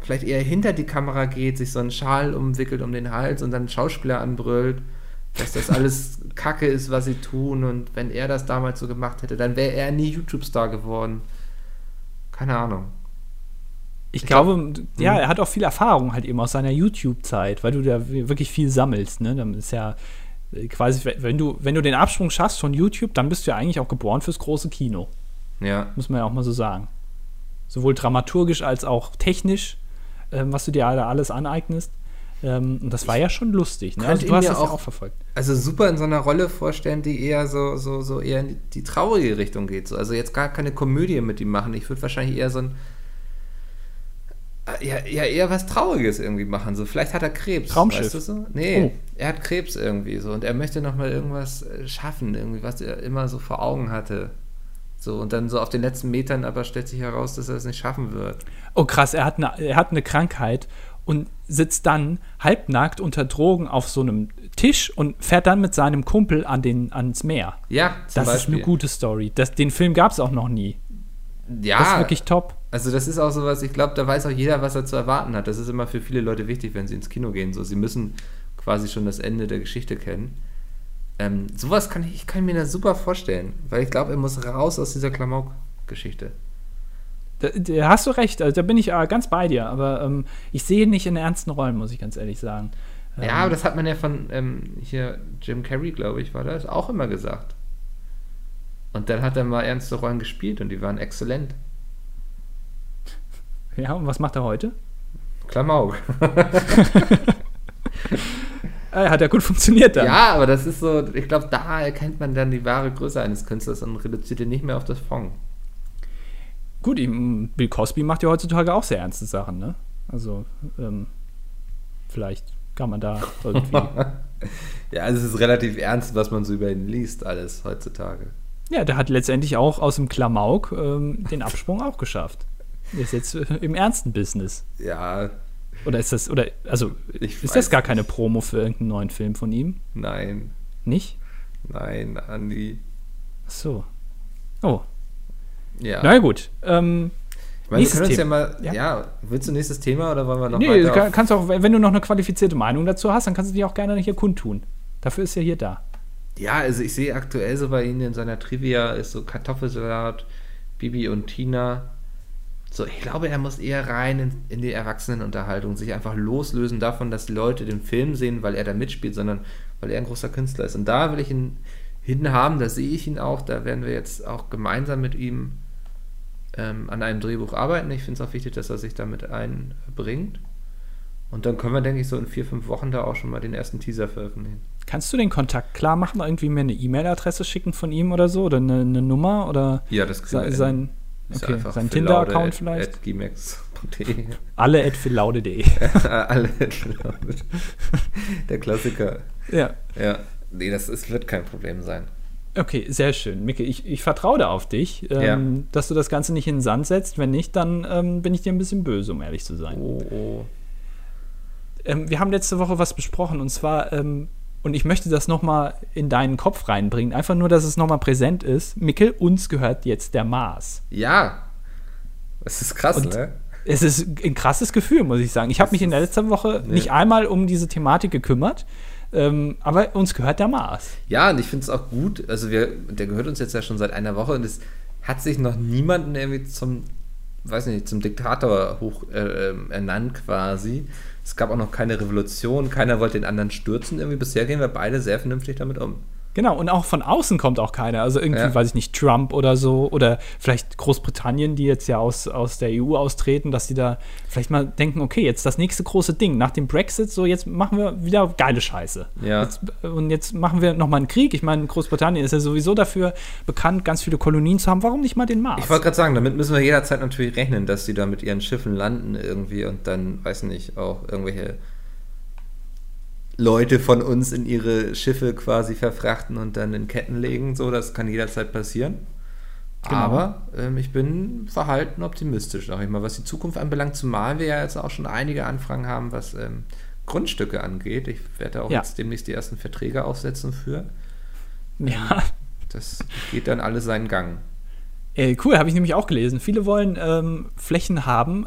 vielleicht eher hinter die Kamera geht, sich so einen Schal umwickelt um den Hals und dann Schauspieler anbrüllt, dass das alles *laughs* Kacke ist, was sie tun. Und wenn er das damals so gemacht hätte, dann wäre er nie YouTube-Star geworden. Keine Ahnung. Ich, Ich glaube, ja, Mhm. er hat auch viel Erfahrung halt eben aus seiner YouTube-Zeit, weil du da wirklich viel sammelst, ne? Dann ist ja äh, quasi, wenn du, wenn du den Absprung schaffst von YouTube, dann bist du ja eigentlich auch geboren fürs große Kino. Ja. Muss man ja auch mal so sagen. Sowohl dramaturgisch als auch technisch, ähm, was du dir da alles aneignest. Ähm, und das war ja schon lustig. Ne? Also, du hast das ja auch- auch verfolgt. also super in so einer Rolle vorstellen, die eher so, so, so eher in die traurige Richtung geht. So. Also jetzt gar keine Komödie mit ihm machen. Ich würde wahrscheinlich eher so ein ja, ja, eher was Trauriges irgendwie machen. So, vielleicht hat er Krebs. Traumschiff. Weißt du so? Nee, Oh. er hat Krebs irgendwie so und er möchte nochmal irgendwas äh, schaffen, irgendwie, was er immer so vor Augen hatte. So, und dann so auf den letzten Metern aber stellt sich heraus, dass er es nicht schaffen wird. Oh krass, er hat, eine, er hat eine Krankheit und sitzt dann halbnackt unter Drogen auf so einem Tisch und fährt dann mit seinem Kumpel an den, ans Meer. Ja, zum Das ist eine gute Story. Das, den Film gab es auch noch nie. Ja, Das ist wirklich top. Also das ist auch sowas, ich glaube, da weiß auch jeder, was er zu erwarten hat. Das ist immer für viele Leute wichtig, wenn sie ins Kino gehen. So, sie müssen quasi schon das Ende der Geschichte kennen. Ähm, sowas kann ich, ich kann mir das super vorstellen, weil ich glaube, er muss raus aus dieser Klamauk-Geschichte. Da, da hast du recht, also da bin ich äh, ganz bei dir, aber ähm, ich sehe ihn nicht in ernsten Rollen, muss ich ganz ehrlich sagen. Ähm, Ja, aber das hat man ja von ähm, hier Jim Carrey, glaube ich, war das, auch immer gesagt. Und dann hat er mal ernste Rollen gespielt und die waren exzellent. *laughs* ja, und was macht er heute? Klamauk. *laughs* Äh, hat ja gut funktioniert dann. Ja, aber das ist so, ich glaube, da erkennt man dann die wahre Größe eines Künstlers und reduziert ihn nicht mehr auf das Fond. Gut, Bill Cosby macht ja heutzutage auch sehr ernste Sachen, ne? Also, ähm, vielleicht kann man da irgendwie. *laughs* Ja, also es ist relativ ernst, was man so über ihn liest, alles heutzutage. ja, der hat letztendlich auch aus dem Klamauk ähm, den Absprung auch geschafft. Ist jetzt äh, im ernsten Business. Ja, Oder ist das, oder, also, Ich ist das gar keine Promo für irgendeinen neuen Film von ihm? nein, Nicht? nein, Andi. Ach so. Oh, Ja. na gut. Ähm, ich meine, nächstes uns ja Thema. mal, Ja. ja. willst du nächstes Thema oder wollen wir noch nee, weiter du kann, kannst auch, wenn du noch eine qualifizierte Meinung dazu hast, dann kannst du die auch gerne hier kundtun. Dafür ist er hier da. Ja, also ich sehe aktuell so bei Ihnen in seiner Trivia ist so Kartoffelsalat, Bibi und Tina. So, ich glaube, er muss eher rein in, in die Erwachsenenunterhaltung, sich einfach loslösen davon, dass die Leute den Film sehen, weil er da mitspielt, sondern weil er ein großer Künstler ist. Und da will ich ihn hinhaben, da sehe ich ihn auch, da werden wir jetzt auch gemeinsam mit ihm ähm, an einem Drehbuch arbeiten. Ich finde es auch wichtig, dass er sich damit einbringt. Und dann können wir, denke ich, so in vier, fünf Wochen da auch schon mal den ersten Teaser veröffentlichen. Kannst du den Kontakt klar machen? Irgendwie mir eine E-Mail-Adresse schicken von ihm oder so? Oder eine, eine Nummer? Oder Ja, das kriegen sein, Ist okay, einfach sein Tinder-Account vielleicht? At, gmax.de. *laughs* Alle at philaude.de. *laughs* Alle at Laude. Der Klassiker. ja. Ja. Nee, das ist, wird kein Problem sein. Okay, sehr schön. Micke, ich, ich vertraue da auf dich, ähm, Ja. dass du das Ganze nicht in den Sand setzt. Wenn nicht, dann ähm, bin ich dir ein bisschen böse, um ehrlich zu sein. Oh, oh. Ähm, wir haben letzte Woche was besprochen und zwar, ähm, und ich möchte das nochmal in deinen Kopf reinbringen, einfach nur, dass es nochmal präsent ist. Mickel, uns gehört jetzt der Mars. Ja. Das ist krass, Und- ne? Es ist ein krasses Gefühl, muss ich sagen. Ich habe mich in der letzten Woche Nee. nicht einmal um diese Thematik gekümmert, ähm, aber uns gehört der Mars. Ja, und ich finde es auch gut. Also, wir, der gehört uns jetzt ja schon seit einer Woche und es hat sich noch niemanden irgendwie zum, weiß nicht, zum Diktator hoch äh, ähm, ernannt quasi. Es gab auch noch keine Revolution, keiner wollte den anderen stürzen. Irgendwie bisher gehen wir beide sehr vernünftig damit um. Genau, und auch von außen kommt auch keiner. Also irgendwie, Ja. weiß ich nicht, Trump oder so, oder vielleicht Großbritannien, die jetzt ja aus, aus der EU austreten, dass die da vielleicht mal denken, okay, jetzt das nächste große Ding, nach dem Brexit, so jetzt machen wir wieder geile Scheiße. Ja. Jetzt, und jetzt machen wir nochmal einen Krieg. Ich meine, Großbritannien ist ja sowieso dafür bekannt, ganz viele Kolonien zu haben. Warum nicht mal den Mars? Ich wollte gerade sagen, damit müssen wir jederzeit natürlich rechnen, dass sie da mit ihren Schiffen landen irgendwie und dann, weiß nicht, auch irgendwelche Leute von uns in ihre Schiffe quasi verfrachten und dann in Ketten legen. So, das kann jederzeit passieren. Genau. Aber ähm, ich bin verhalten optimistisch, sag ich mal, was die Zukunft anbelangt, zumal wir ja jetzt auch schon einige Anfragen haben, was ähm, Grundstücke angeht. Ich werde auch Ja. jetzt demnächst die ersten Verträge aufsetzen für. ja. Das geht dann alles seinen Gang. Äh, cool, habe ich nämlich auch gelesen. Viele wollen ähm, Flächen haben.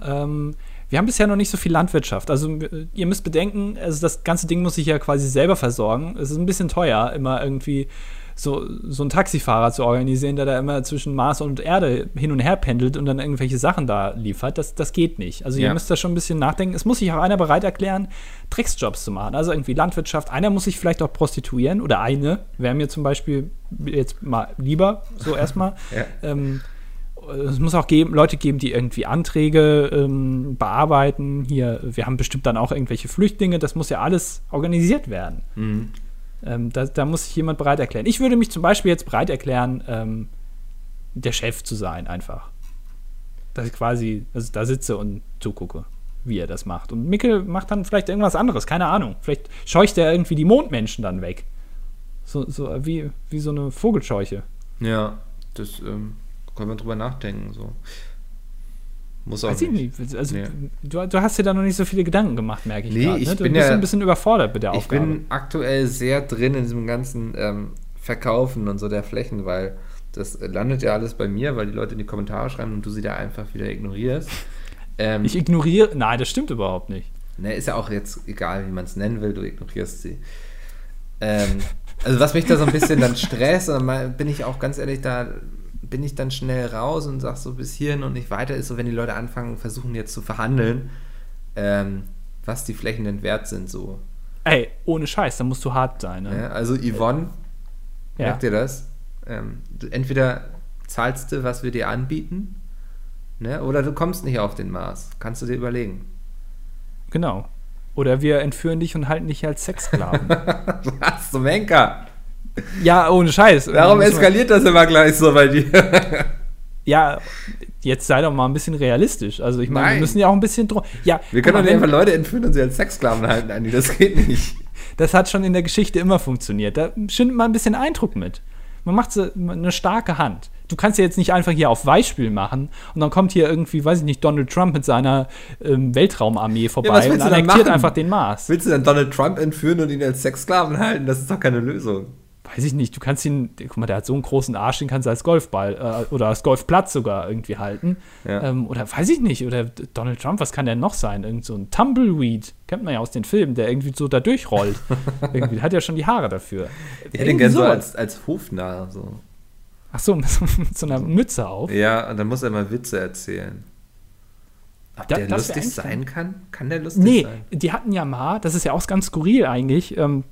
Wir haben bisher noch nicht so viel Landwirtschaft. Also ihr müsst bedenken, also das ganze Ding muss sich ja quasi selber versorgen. Es ist ein bisschen teuer, immer irgendwie so, so einen Taxifahrer zu organisieren, der da immer zwischen Mars und Erde hin und her pendelt und dann irgendwelche Sachen da liefert. Das, das geht nicht. Also ihr Ja. müsst da schon ein bisschen nachdenken. Es muss sich auch einer bereit erklären, Drecksjobs zu machen. Also irgendwie Landwirtschaft. Einer muss sich vielleicht auch prostituieren oder eine. Wäre mir zum Beispiel jetzt mal lieber, so erstmal. *laughs* Ja. Ähm, es muss auch geben, Leute geben, die irgendwie Anträge ähm, bearbeiten. Hier, wir haben bestimmt dann auch irgendwelche Flüchtlinge. Das muss ja alles organisiert werden. Mhm. Ähm, da, da muss sich jemand bereit erklären. Ich würde mich zum Beispiel jetzt bereit erklären, ähm, der Chef zu sein, einfach. Dass ich quasi also da sitze und zugucke. wie er das macht. Und Mickel macht dann vielleicht irgendwas anderes, keine Ahnung. Vielleicht scheucht er irgendwie die Mondmenschen dann weg. So, so wie, wie so eine Vogelscheuche. Ja, das ähm, kann man drüber nachdenken. So. Muss auch Weiß nicht. nicht. Also, nee. du, du, hast dir da noch nicht so viele Gedanken gemacht, merke ich. Nee, grad, ich ne? du bin bist ja, ein bisschen überfordert mit der Aufgabe. Ich bin aktuell sehr drin in diesem ganzen ähm, Verkaufen und so der Flächen, weil das landet ja alles bei mir, weil die Leute in die Kommentare schreiben und du sie da einfach wieder ignorierst. *laughs* Ähm, ich ignoriere. Nein, das stimmt überhaupt nicht. Ne, ist ja auch jetzt egal, wie man es nennen will, du ignorierst sie. Ähm, also was mich da so ein bisschen dann *laughs* stresst, bin ich auch ganz ehrlich, da bin ich dann schnell raus und sag so bis hierhin und nicht weiter, ist so, wenn die Leute anfangen, versuchen jetzt zu verhandeln, ähm, was die Flächen denn wert sind, so. Ey, ohne Scheiß, da musst du hart sein. Ne? Ja, also Yvonne, ja. merkt ihr das? Ähm, entweder zahlst du, was wir dir anbieten, ne? oder du kommst nicht auf den Mars. Kannst du dir überlegen. Genau. Oder wir entführen dich und halten dich als Sexsklaven. *laughs* was zum Henker? Ja, ohne Scheiß. Warum eskaliert das immer gleich so bei dir? ja, jetzt sei doch mal ein bisschen realistisch. Also ich meine, wir müssen ja auch ein bisschen Ja, wir können doch nicht einfach Leute entführen und sie als Sexsklaven halten, Andi. Das geht nicht. Das hat schon in der Geschichte immer funktioniert. Da stimmt mal ein bisschen Eindruck mit. Man macht so eine starke Hand. Du kannst ja jetzt nicht einfach hier auf Beispiel machen und dann kommt hier irgendwie, weiß ich nicht, Donald Trump mit seiner ähm, Weltraumarmee vorbei ja, und annektiert einfach den Mars. Willst du dann Donald Trump entführen und ihn als Sexsklaven halten? Das ist doch keine Lösung weiß ich nicht, du kannst ihn, guck mal, der hat so einen großen Arsch, den kannst du als Golfball äh, oder als Golfplatz sogar irgendwie halten. Ja. Ähm, oder weiß ich nicht, oder Donald Trump, was kann der noch sein? Irgend so ein Tumbleweed, kennt man ja aus den Filmen, der irgendwie so da durchrollt. *laughs* irgendwie hat ja schon die Haare dafür. Ich hätte ihn gerne so als, als Hofnarr so. Ach *laughs* so, mit so einer Mütze auf. Ja, und dann muss er mal Witze erzählen. Ob da, der lustig sein kann? Kann der lustig nee, sein? Nee, die hatten ja mal, das ist ja auch ganz skurril eigentlich, ähm,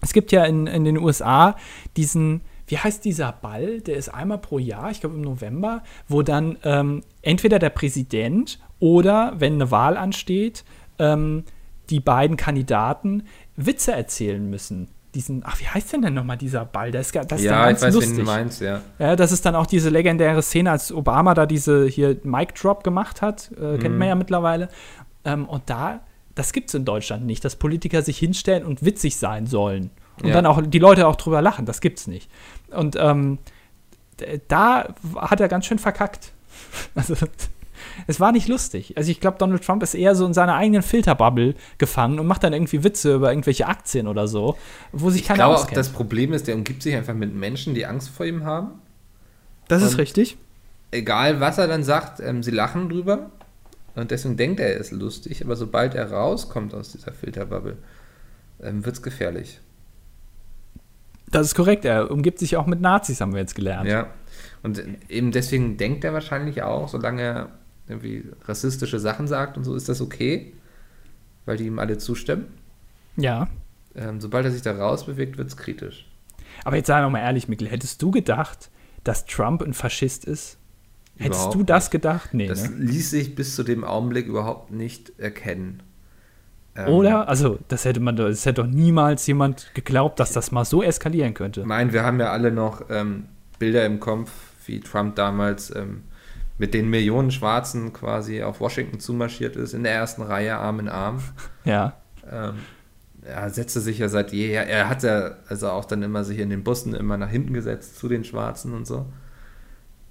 es gibt ja in, in den USA diesen, wie heißt dieser Ball? Der ist einmal pro Jahr, ich glaube im November, wo dann ähm, entweder der Präsident oder, wenn eine Wahl ansteht, ähm, die beiden Kandidaten Witze erzählen müssen. Diesen, ach, wie heißt denn denn nochmal dieser Ball? Das ist, das ist ja, ganz ich weiß, lustig. wen du meinst, ja. ja. Das ist dann auch diese legendäre Szene, als Obama da diese hier Mic Drop gemacht hat, äh, mhm. kennt man ja mittlerweile. Ähm, und da das gibt es in Deutschland nicht, dass Politiker sich hinstellen und witzig sein sollen. Und ja. dann auch die Leute auch drüber lachen. Das gibt's nicht. Und ähm, da hat er ganz schön verkackt. *laughs* Also, es war nicht lustig. Also, ich glaube, Donald Trump ist eher so in seiner eigenen Filterbubble gefangen und macht dann irgendwie Witze über irgendwelche Aktien oder so, wo sich keiner auskennt. Ich glaube auch, das Problem ist, der umgibt sich einfach mit Menschen, die Angst vor ihm haben. Das und ist richtig. Egal, was er dann sagt, ähm, sie lachen drüber. Und deswegen denkt er, er ist lustig, aber sobald er rauskommt aus dieser Filterbubble, ähm, wird es gefährlich. Das ist korrekt, er umgibt sich auch mit Nazis, haben wir jetzt gelernt. Ja, und eben deswegen denkt er wahrscheinlich auch, solange er irgendwie rassistische Sachen sagt und so, ist das okay, weil die ihm alle zustimmen. Ja. Ähm, sobald er sich da rausbewegt, wird es kritisch. Aber jetzt sagen wir mal ehrlich, Mikkel, hättest du gedacht, dass Trump ein Faschist ist? Hättest du das gedacht? Nee. Das ne? ließ sich bis zu dem Augenblick überhaupt nicht erkennen. Ähm, Oder? Also, das hätte man, das hätte doch niemals jemand geglaubt, dass das mal so eskalieren könnte. Nein, wir haben ja alle noch ähm, Bilder im Kopf, wie Trump damals ähm, mit den Millionen Schwarzen quasi auf Washington zumarschiert ist, in der ersten Reihe, Arm in Arm. *laughs* Ja. Ähm, er setzte sich ja seit jeher, er hat ja also auch dann immer sich in den Bussen immer nach hinten gesetzt zu den Schwarzen und so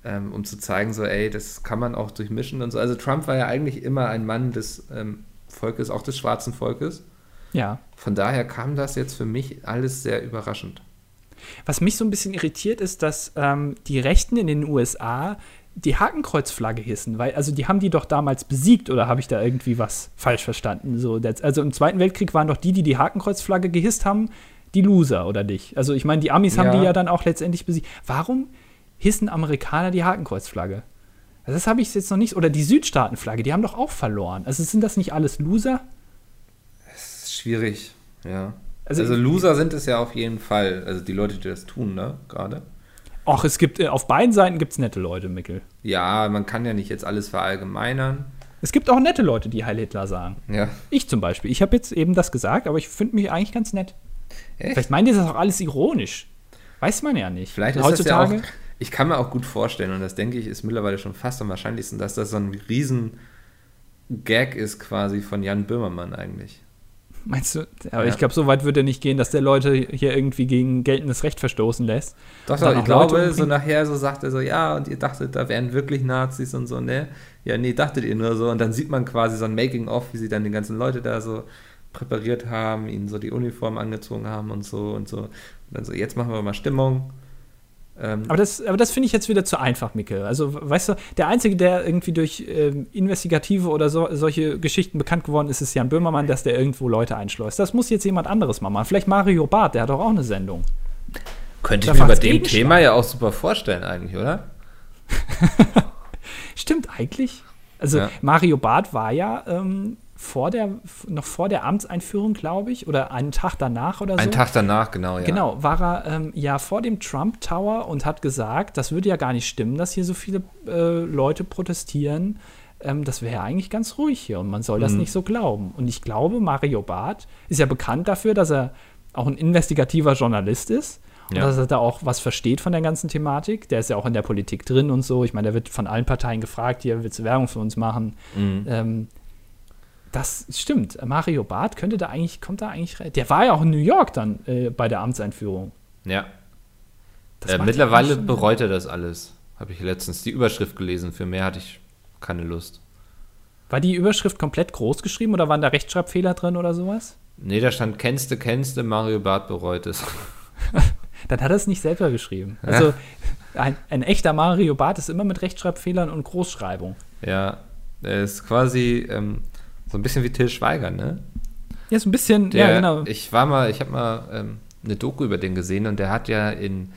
ähm, um zu zeigen, so, ey, das kann man auch durchmischen und so. Also Trump war ja eigentlich immer ein Mann des ähm, Volkes, auch des schwarzen Volkes. Ja. Von daher kam das jetzt für mich alles sehr überraschend. Was mich so ein bisschen irritiert ist, dass ähm, die Rechten in den USA die Hakenkreuzflagge hissen, weil, also die haben die doch damals besiegt oder habe ich da irgendwie was falsch verstanden? So, das, also im Zweiten Weltkrieg waren doch die, die die Hakenkreuzflagge gehisst haben, die Loser oder nicht? Also ich meine, die Amis ja. haben die ja dann auch letztendlich besiegt. Warum hissen Amerikaner die Hakenkreuzflagge. Also das habe ich jetzt noch nicht. Oder die Südstaatenflagge, die haben doch auch verloren. Also sind das nicht alles Loser? Es ist schwierig, ja. Also, also Loser sind es ja auf jeden Fall. Also die Leute, die das tun, ne, gerade. Ach, es gibt, äh, auf beiden Seiten gibt es nette Leute, Mickel. Ja, man kann ja nicht jetzt alles verallgemeinern. Es gibt auch nette Leute, die Heil Hitler sagen. Ja. Ich zum Beispiel. Ich habe jetzt eben das gesagt, aber ich finde mich eigentlich ganz nett. Echt? Vielleicht meint ihr das auch alles ironisch. Weiß man ja nicht. Vielleicht ist Heutzutage, das ja auch ich kann mir auch gut vorstellen, und das denke ich, ist mittlerweile schon fast am wahrscheinlichsten, dass das so ein riesen Gag ist quasi von Jan Böhmermann eigentlich. Meinst du? Aber ja. ich glaube, so weit wird er nicht gehen, dass der Leute hier irgendwie gegen geltendes Recht verstoßen lässt. Doch, doch, ich glaube, so nachher so sagt er so, ja, und ihr dachtet, da wären wirklich Nazis und so, ne? Ja, nee, dachtet ihr nur so. Und dann sieht man quasi so ein Making-of, wie sie dann die ganzen Leute da so präpariert haben, ihnen so die Uniform angezogen haben und so und so. Und dann so, jetzt machen wir mal Stimmung. Ähm, aber das, aber das finde ich jetzt wieder zu einfach, Micke. Also, weißt du, der Einzige, der irgendwie durch ähm, investigative oder so, solche Geschichten bekannt geworden ist, ist Jan Böhmermann, dass der irgendwo Leute einschleust. Das muss jetzt jemand anderes mal machen. Vielleicht Mario Barth, der hat doch auch eine Sendung. Könnte ich mir bei dem Thema ja auch super vorstellen, eigentlich, oder? *laughs* Stimmt eigentlich. Also, ja. Mario Barth war ja ähm, vor der, noch vor der Amtseinführung, glaube ich, oder einen Tag danach oder so. Einen Tag danach, genau, ja. Genau, war er ähm, ja vor dem Trump Tower und hat gesagt, das würde ja gar nicht stimmen, dass hier so viele äh, Leute protestieren. Ähm, das wäre ja eigentlich ganz ruhig hier und man soll das mhm. nicht so glauben. Und ich glaube, Mario Barth ist ja bekannt dafür, dass er auch ein investigativer Journalist ist. Und ja. dass er da auch was versteht von der ganzen Thematik. Der ist ja auch in der Politik drin und so. Ich meine, der wird von allen Parteien gefragt, hier willst du Werbung für uns machen. Mhm. Ähm, das stimmt. Mario Barth könnte da eigentlich, kommt da eigentlich rein. Der war ja auch in New York dann äh, bei der Amtseinführung. Ja. Äh, mittlerweile bereut er das alles. Habe ich letztens die Überschrift gelesen. Für mehr hatte ich keine Lust. War die Überschrift komplett groß geschrieben oder waren da Rechtschreibfehler drin oder sowas? Nee, da stand kennste, kennste, Mario Barth bereut es. *laughs* dann hat er es nicht selber geschrieben. Also ein, ein, echter Mario Barth ist immer mit Rechtschreibfehlern und Großschreibung. Ja, er ist quasi ähm, so ein bisschen wie Till Schweiger, ne? Ja, so ein bisschen, der, ja, genau. Ich war mal, ich habe mal ähm, eine Doku über den gesehen und der hat ja in,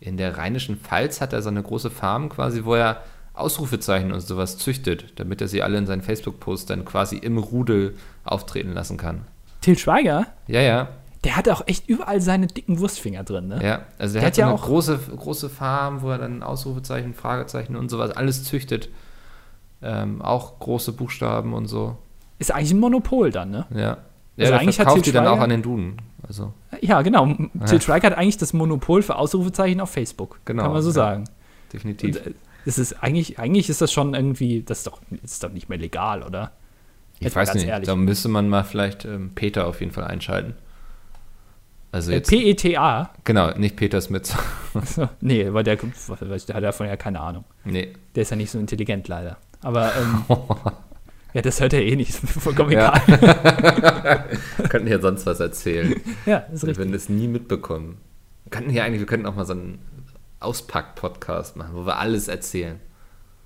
in der rheinischen Pfalz hat er so eine große Farm quasi, wo er Ausrufezeichen und sowas züchtet, damit er sie alle in seinen Facebook-Posts dann quasi im Rudel auftreten lassen kann. Till Schweiger? Ja, ja. Der hat auch echt überall seine dicken Wurstfinger drin, ne? Ja, also der, der hat, hat so ja eine auch große, große Farm, wo er dann Ausrufezeichen, Fragezeichen und sowas alles züchtet. Ähm, auch große Buchstaben und so. Ist eigentlich ein Monopol dann, ne? Ja. Also ja, eigentlich hat Til die dann auch an den Duden. Also. Ja, genau. Ja. Til Schweiger hat eigentlich das Monopol für Ausrufezeichen auf Facebook. Genau. Kann man so ja. sagen. Definitiv. Und, äh, das ist eigentlich, eigentlich ist das schon irgendwie, das ist doch, ist doch nicht mehr legal, oder? Ich Jetzt weiß nicht, ehrlich. da müsste man mal vielleicht ähm, Peter auf jeden Fall einschalten. Also äh, jetzt, PETA? Genau, nicht Peter Smith. *laughs* nee, weil der, der hat davon ja keine Ahnung. Nee. Der ist ja nicht so intelligent leider. Aber ähm, *laughs* Ja, das hört er eh nicht. *laughs* Vollkommen ja. egal. wir *laughs* könnten hier sonst was erzählen. Ja, ist richtig. Wir würden es nie mitbekommen. Wir könnten hier eigentlich, wir könnten auch mal so einen Auspack-Podcast machen, wo wir alles erzählen.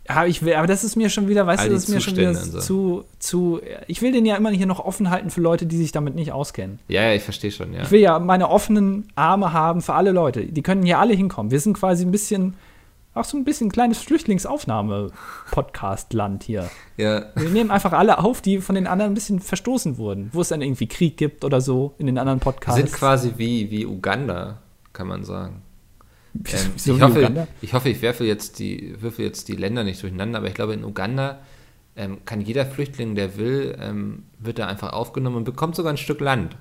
Ja, ich will, aber das ist mir schon wieder, weißt All du, das ist mir schon wieder so. zu, zu. Ich will den ja immer hier noch offen halten für Leute, die sich damit nicht auskennen. Ja, ja, ich verstehe schon, ja. Ich will ja meine offenen Arme haben für alle Leute. Die können hier alle hinkommen. Wir sind quasi ein bisschen auch so ein bisschen kleines Flüchtlingsaufnahme-Podcast-Land hier. Ja. Wir nehmen einfach alle auf, die von den anderen ein bisschen verstoßen wurden, wo es dann irgendwie Krieg gibt oder so in den anderen Podcasts. Wir sind quasi wie, wie Uganda, kann man sagen. Ähm, ich, hoffe, ich hoffe, ich werfe jetzt die, würfe jetzt die Länder nicht durcheinander, aber ich glaube, in Uganda ähm, kann jeder Flüchtling, der will, ähm, wird da einfach aufgenommen und bekommt sogar ein Stück Land.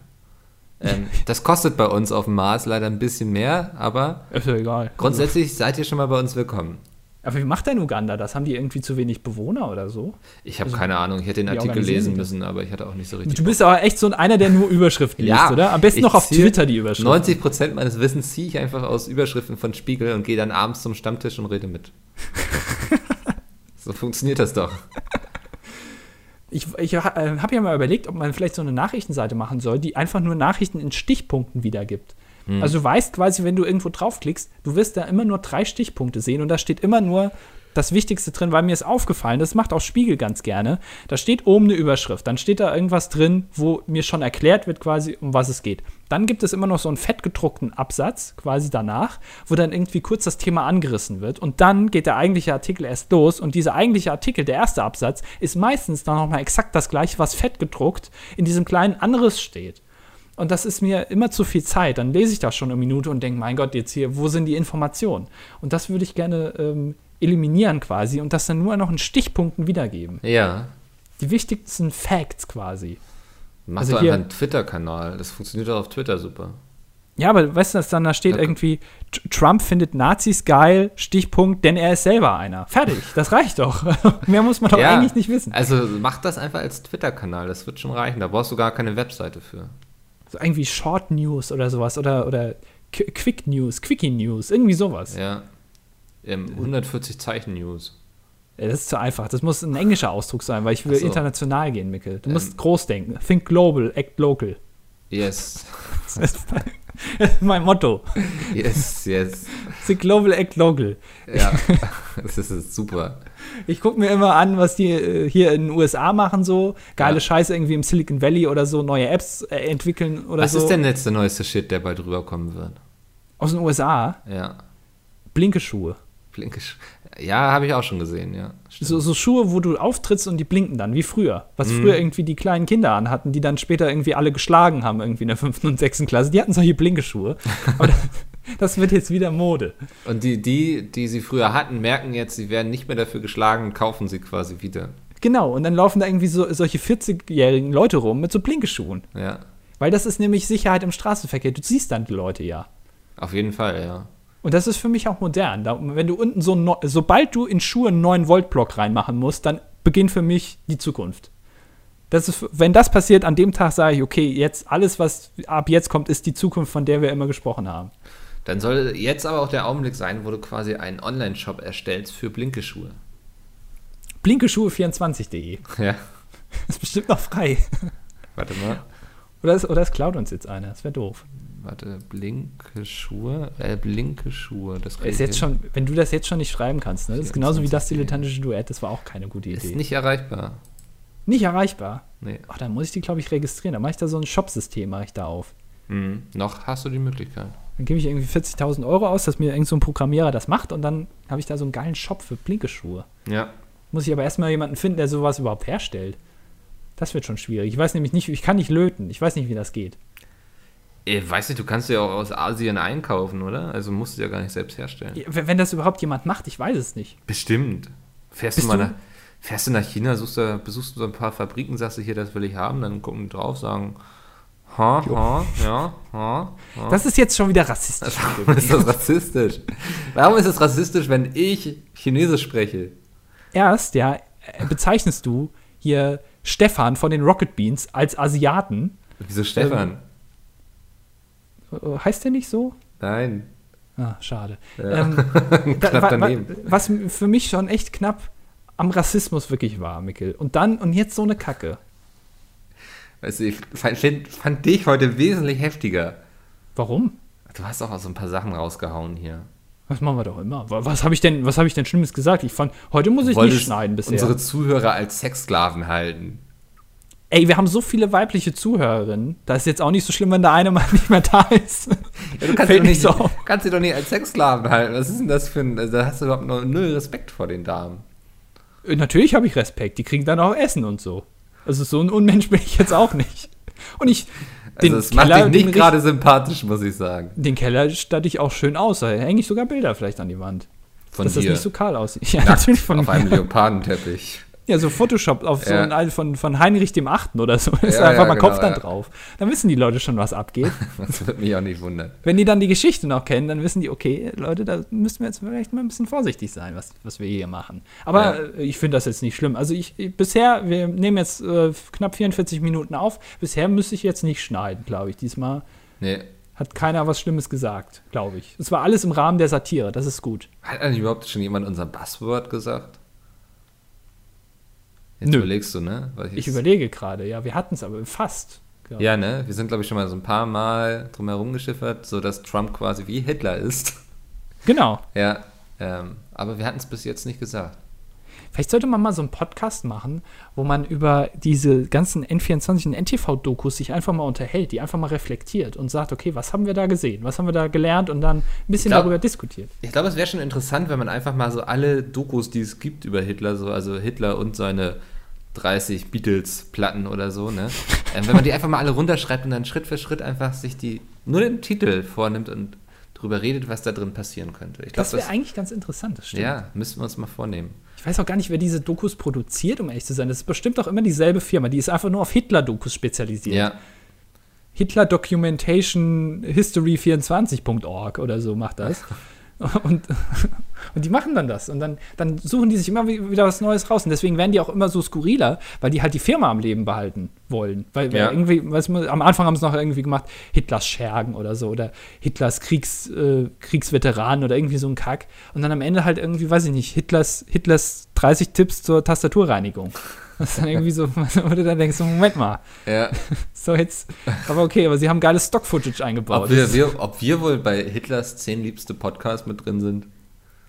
Ähm, das kostet bei uns auf dem Mars leider ein bisschen mehr, aber ist ja egal. grundsätzlich seid ihr schon mal bei uns willkommen. Aber wie macht denn Uganda das? Haben die irgendwie zu wenig Bewohner oder so? Ich habe also, keine Ahnung. Ich hätte den Artikel lesen müssen, aber ich hatte auch nicht so richtig. Du bist aber echt so einer, der nur Überschriften liest, oder? Am besten noch auf Twitter die Überschriften. 90 Prozent meines Wissens ziehe ich einfach aus Überschriften von Spiegel und gehe dann abends zum Stammtisch und rede mit. *laughs* so funktioniert das doch. Ich, ich äh, habe ja mal überlegt, ob man vielleicht so eine Nachrichtenseite machen soll, die einfach nur Nachrichten in Stichpunkten wiedergibt. Hm. Also du weißt quasi, wenn du irgendwo draufklickst, du wirst da immer nur drei Stichpunkte sehen und da steht immer nur das Wichtigste drin, weil mir ist aufgefallen, das macht auch Spiegel ganz gerne. Da steht oben eine Überschrift, dann steht da irgendwas drin, wo mir schon erklärt wird quasi, um was es geht. Dann gibt es immer noch so einen fettgedruckten Absatz quasi danach, wo dann irgendwie kurz das Thema angerissen wird und dann geht der eigentliche Artikel erst los und dieser eigentliche Artikel, der erste Absatz, ist meistens dann nochmal exakt das gleiche, was fettgedruckt in diesem kleinen Anriss steht. Und das ist mir immer zu viel Zeit. Dann lese ich das schon eine Minute und denke, mein Gott, jetzt hier, wo sind die Informationen? Und das würde ich gerne ähm, eliminieren quasi und das dann nur noch in Stichpunkten wiedergeben. Ja. Die wichtigsten Facts quasi. Mach also doch einfach einen Twitter-Kanal. Das funktioniert auch auf Twitter super. Ja, aber weißt du, dass dann da steht Ja. irgendwie, Trump findet Nazis geil, Stichpunkt, denn er ist selber einer. Fertig, das reicht doch. *laughs* Mehr muss man doch Ja, eigentlich nicht wissen. Also mach das einfach als Twitter-Kanal, das wird schon reichen. Da brauchst du gar keine Webseite für. So irgendwie Short News oder sowas oder, oder Qu- Quick News, Quickie News, irgendwie sowas. Ja. Ähm, 140 Zeichen News. Das ist zu einfach. Das muss ein englischer Ausdruck sein, weil ich will so. international gehen, Mikkel. Du Ähm. musst groß denken. Think global, act local. Yes. *laughs* Das ist mein, das ist mein Motto. Yes, yes. Think global, act local. Ja, *laughs* das ist, super. Ich gucke mir immer an, was die äh, hier in den USA machen, so. Geile Ja. Scheiße irgendwie im Silicon Valley oder so, neue Apps äh, entwickeln oder Was so. ist denn jetzt der neueste Shit, der bald rüberkommen wird? Aus den USA? Ja. Blinkisch. Ja, habe ich auch schon gesehen, ja. So, so Schuhe, wo du auftrittst und die blinken dann, wie früher. Was Mhm. früher irgendwie die kleinen Kinder anhatten, die dann später irgendwie alle geschlagen haben, irgendwie in der fünften und sechsten Klasse. Die hatten solche Blinkeschuhe. *laughs* Aber das, das wird jetzt wieder Mode. Und die, die, die sie früher hatten, merken jetzt, sie werden nicht mehr dafür geschlagen und kaufen sie quasi wieder. Genau, und dann laufen da irgendwie so, solche 40-jährigen Leute rum mit so Blinkeschuhen. Ja. Weil das ist nämlich Sicherheit im Straßenverkehr. Du siehst dann die Leute ja. Auf jeden Fall, ja. Und das ist für mich auch modern. Da, wenn du unten so, neu- sobald du in Schuhe einen 9-Volt-Block reinmachen musst, dann beginnt für mich die Zukunft. Das ist, wenn das passiert, an dem Tag sage ich, okay, jetzt alles, was ab jetzt kommt, ist die Zukunft, von der wir immer gesprochen haben. Dann soll jetzt aber auch der Augenblick sein, wo du quasi einen Online-Shop erstellst für Blinkeschuhe. Blinkeschuhe24.de. Ja. *laughs* Ist bestimmt noch frei. Warte mal. Oder es, oder es klaut uns jetzt einer. Das wäre doof. Warte, Blinkeschuhe? Äh, Blinkeschuhe. Das krieg Ist jetzt hin. schon, wenn du das jetzt schon nicht schreiben kannst, ne? Das ist genauso wie das 24.de. dilettantische Duett, das war auch keine gute Idee. Ist nicht erreichbar. Nicht erreichbar. Nee. Ach, dann muss ich die, glaube ich, registrieren. Dann mache ich da so ein Shop-System, mache ich da auf. Mhm. Noch hast du die Möglichkeit. Dann gebe ich irgendwie 40.000 Euro aus, dass mir irgend so ein Programmierer das macht und dann habe ich da so einen geilen Shop für Blinkeschuhe. Ja. Muss ich aber erstmal jemanden finden, der sowas überhaupt herstellt. Das wird schon schwierig. Ich weiß nämlich nicht, ich kann nicht löten. Ich weiß nicht, wie das geht. Ich weiß nicht, du kannst ja auch aus Asien einkaufen, oder? Also musst du ja gar nicht selbst herstellen. Wenn das überhaupt jemand macht, ich weiß es nicht. Bestimmt. Fährst Bist du mal nach, fährst du nach China, suchst du, besuchst du so ein paar Fabriken, sagst du hier, das will ich haben, dann gucken die drauf, sagen, ha, ha, ja, ha, ha. Das ist jetzt schon wieder rassistisch. *laughs* Warum ist das rassistisch? Warum ist es rassistisch, wenn ich Chinesisch spreche? Erst, ja, äh, bezeichnest du hier Stefan von den Rocket Beans als Asiaten. Wieso Stefan? Äh, Heißt der nicht so? Nein. Ah, schade. Ja. Ähm, *laughs* Knapp wa, daneben. was für mich schon echt knapp am Rassismus wirklich war, Mikkel. Und dann, und jetzt so eine Kacke. Weißt du, ich fand, fand dich heute wesentlich heftiger. Warum? Du hast auch so ein paar Sachen rausgehauen hier. Das machen wir doch immer. Wa- Was habe ich denn, was habe ich denn Schlimmes gesagt? Ich fand, heute muss ich Wolltest nicht schneiden bisher. unsere Zuhörer als Sexsklaven halten. Ey, wir haben so viele weibliche Zuhörerinnen. Da ist jetzt auch nicht so schlimm, wenn der eine mal *laughs* nicht mehr da ist. Ja, du kannst, doch nicht, so kannst dich doch nicht als Sexsklaven halten. Was ist denn das für ein. Also, da hast du überhaupt noch null Respekt vor den Damen. Äh, Natürlich habe ich Respekt. Die kriegen dann auch Essen und so. Also so ein Unmensch bin ich jetzt auch nicht. Und ich, den Also, es macht Keller, dich den, nicht gerade sympathisch, muss ich sagen. den Keller statte ich auch schön aus. Da hänge ich sogar Bilder vielleicht an die Wand. Von dass dir. das nicht so kahl aussieht. *laughs* Ja, Nackt natürlich von auf mir. einem Leopardenteppich. Ja, so Photoshop auf so Ja. ein Al- von, von Heinrich dem Achten oder so. Ist Ja, einfach ja, mal genau, Kopf dann drauf. Dann wissen die Leute schon, was abgeht. *laughs* Das wird mich auch nicht wundern. Wenn die dann die Geschichte noch kennen, dann wissen die, okay, Leute, da müssen wir jetzt vielleicht mal ein bisschen vorsichtig sein, was, was wir hier machen. Aber äh, ich finde das jetzt nicht schlimm. Also ich, ich bisher, wir nehmen jetzt äh, knapp 44 Minuten auf. Bisher müsste ich jetzt nicht schneiden, glaube ich. Diesmal Nee. hat keiner was Schlimmes gesagt, glaube ich. Es war alles im Rahmen der Satire, das ist gut. Hat eigentlich überhaupt schon jemand unser Buzzword gesagt? Jetzt Nö. überlegst du, ne? Ich überlege gerade, ja, wir hatten es aber fast. glaub. Ja, ne? Wir sind, glaube ich, schon mal so ein paar Mal drum herum geschiffert, so dass Trump quasi wie Hitler ist. Genau. *laughs* Ja. Ähm, aber wir hatten es bis jetzt nicht gesagt. Vielleicht sollte man mal so einen Podcast machen, wo man über diese ganzen N24 und NTV-Dokus sich einfach mal unterhält, die einfach mal reflektiert und sagt, okay, was haben wir da gesehen, was haben wir da gelernt und dann ein bisschen glaub- darüber diskutiert. Ich glaube, es wäre schon interessant, wenn man einfach mal so alle Dokus, die es gibt über Hitler, so, also Hitler und seine 30 Beatles-Platten oder so, ne? ähm, wenn man die einfach mal alle runterschreibt und dann Schritt für Schritt einfach sich die, nur den Titel vornimmt und drüber redet, was da drin passieren könnte. Ich Das glaube, wäre eigentlich ganz interessant, das stimmt. ja, müssten wir uns mal vornehmen. Ich weiß auch gar nicht, wer diese Dokus produziert, um ehrlich zu sein. Das ist bestimmt auch immer dieselbe Firma, die ist einfach nur auf Hitler-Dokus spezialisiert. Ja. Hitler Documentation History 24.org oder so macht das. *laughs* *laughs* Und, und die machen dann das. Und dann, dann suchen die sich immer wieder was Neues raus. Und deswegen werden die auch immer so skurriler, weil die halt die Firma am Leben behalten wollen. Weil, Ja. irgendwie, was, am Anfang haben sie noch irgendwie gemacht, Hitlers Schergen oder so. Oder Hitlers Kriegs, äh, Kriegsveteranen oder irgendwie so ein Kack. Und dann am Ende halt irgendwie, weiß ich nicht, Hitlers, Hitlers 30 Tipps zur Tastaturreinigung. Das ist dann irgendwie so, *laughs* wo du dann denkst, Moment mal, Ja. *laughs* so jetzt, aber okay, aber sie haben geiles Stock-Footage eingebaut. Ob wir, wir, ob wir wohl bei Hitlers 10 liebste Podcast mit drin sind?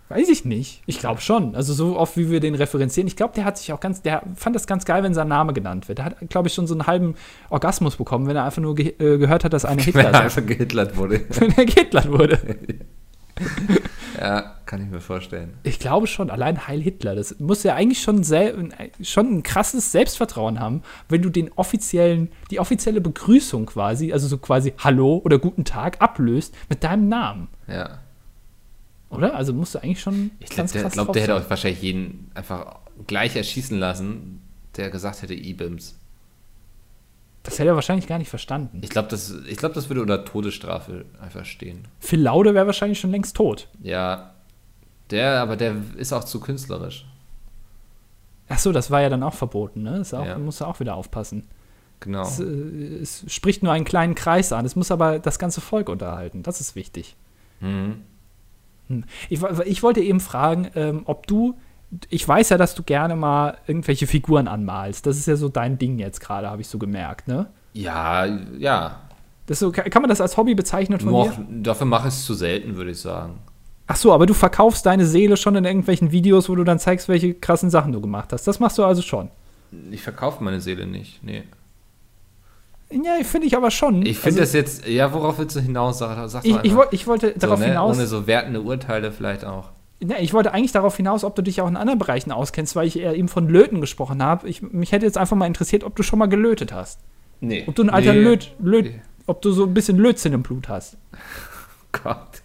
Weiß ich nicht. Ich glaube schon. Also so oft, wie wir den referenzieren. Ich glaube, der hat sich auch ganz, der fand das ganz geil, wenn sein Name genannt wird. Der hat, glaube ich, schon so einen halben Orgasmus bekommen, wenn er einfach nur ge äh, gehört hat, dass einer *laughs* Wenn Hitler er sagt. einfach gehitlert wurde. Wenn er gehitlert wurde. *laughs* Ja, kann ich mir vorstellen. Ich glaube schon, allein Heil Hitler, das muss ja eigentlich schon, schon ein krasses Selbstvertrauen haben, wenn du den offiziellen, die offizielle Begrüßung quasi, also so quasi Hallo oder Guten Tag ablöst mit deinem Namen. Ja. Oder? Also musst du eigentlich schon Ich glaube, der, glaub, der hätte auch wahrscheinlich jeden einfach gleich erschießen lassen, der gesagt hätte E-Bims. Das hätte er wahrscheinlich gar nicht verstanden. Ich glaube, das, ich glaub, das würde unter Todesstrafe einfach stehen. Phil Laude wäre wahrscheinlich schon längst tot. Ja, der, aber der ist auch zu künstlerisch. Ach so, das war ja dann auch verboten, ne? Das auch, Ja. musst du auch wieder aufpassen. Genau. Es, äh, es spricht nur einen kleinen Kreis an. Es muss aber das ganze Volk unterhalten. Das ist wichtig. Mhm. Hm. Ich, ich wollte eben fragen, ähm, ob du, ich weiß ja, dass du gerne mal irgendwelche Figuren anmalst. Das ist ja so dein Ding jetzt gerade, habe ich so gemerkt, ne? Ja, ja. Das so, kann man das als Hobby bezeichnen von Nur dir? dafür mache ich es zu selten, würde ich sagen. Ach so, aber du verkaufst deine Seele schon in irgendwelchen Videos, wo du dann zeigst, welche krassen Sachen du gemacht hast. Das machst du also schon. Ich verkaufe meine Seele nicht. Nee. Ja, finde ich aber schon. Ich finde Also, das jetzt, ja, worauf willst du hinaus? Sag, sag Ich, ich, einfach. wollt- ich wollte so, darauf ne? hinaus. Ohne so wertende Urteile vielleicht auch. Ja, ich wollte eigentlich darauf hinaus, ob du dich auch in anderen Bereichen auskennst, weil ich eher eben von Löten gesprochen habe. Ich, mich hätte jetzt einfach mal interessiert, ob du schon mal gelötet hast. Nee. Ob du ein alter Nee. Löt, Löt, Nee. ob du so ein bisschen Lötzinn im Blut hast. *laughs* Gott.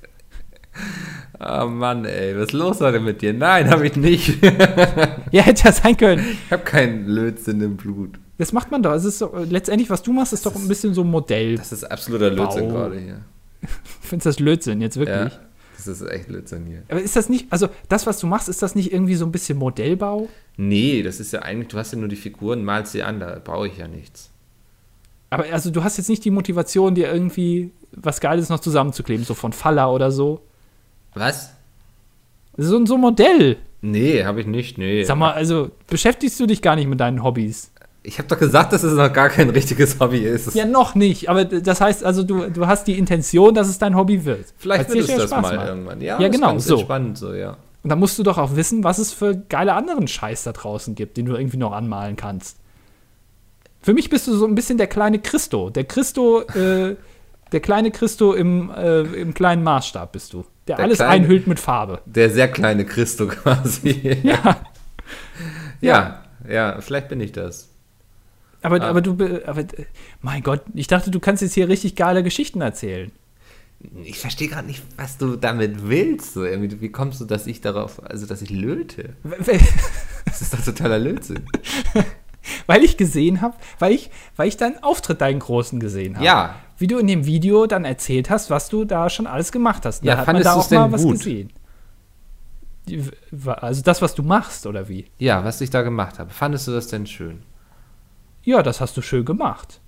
Oh Mann, ey, was ist los heute mit dir? Nein, habe ich nicht. *laughs* Ja, hätte ja sein können. Ich habe keinen Lötzinn im Blut. Das macht man doch. Es ist so, letztendlich, was du machst, ist doch ein bisschen so ein Modell. Das ist absoluter Lötzinn gerade hier. *laughs* Findest das Lötzinn jetzt wirklich? Ja, das ist echt hier. Aber ist das nicht, also das, was du machst, ist das nicht irgendwie so ein bisschen Modellbau? Nee, das ist ja eigentlich, du hast ja nur die Figuren, malst sie an, da baue ich ja nichts. Aber also du hast jetzt nicht die Motivation, dir irgendwie was Geiles noch zusammenzukleben, so von Faller oder so. Was? So, ein- so ein Modell. Nee, habe ich nicht, nee. Sag mal, also beschäftigst du dich gar nicht mit deinen Hobbys? Ich habe doch gesagt, dass es noch gar kein richtiges Hobby ist. Ja, noch nicht. Aber das heißt also, du, du hast die Intention, dass es dein Hobby wird. Vielleicht wird es ja das Spaß mal macht. irgendwann. Ja, Ja, genau, so. Spannend so, ja. Und da musst du doch auch wissen, was es für geile anderen Scheiß da draußen gibt, den du irgendwie noch anmalen kannst. Für mich bist du so ein bisschen der kleine Christo. Der Christo, äh, der kleine Christo im, äh, im kleinen Maßstab bist du. Der, Der alles kleine- einhüllt mit Farbe. Der sehr kleine Christo *laughs* quasi. Ja. ja, ja, vielleicht bin ich das. Aber, Ah. aber du, be- aber, äh, mein Gott, ich dachte, du kannst jetzt hier richtig geile Geschichten erzählen. Ich verstehe gerade nicht, was du damit willst. So. Wie kommst du, dass ich darauf, also dass ich löte? *laughs* Das ist doch totaler Lötzinn. *laughs* Weil ich gesehen habe, weil ich, weil ich deinen Auftritt, deinen großen gesehen habe. Ja. Wie du in dem Video dann erzählt hast, was du da schon alles gemacht hast. Ja, da hat man fandest da du's auch mal denn was gut? gesehen. Die- Also das, was du machst, oder wie? Ja, was ich da gemacht habe. Fandest du das denn schön? Ja, das hast du schön gemacht.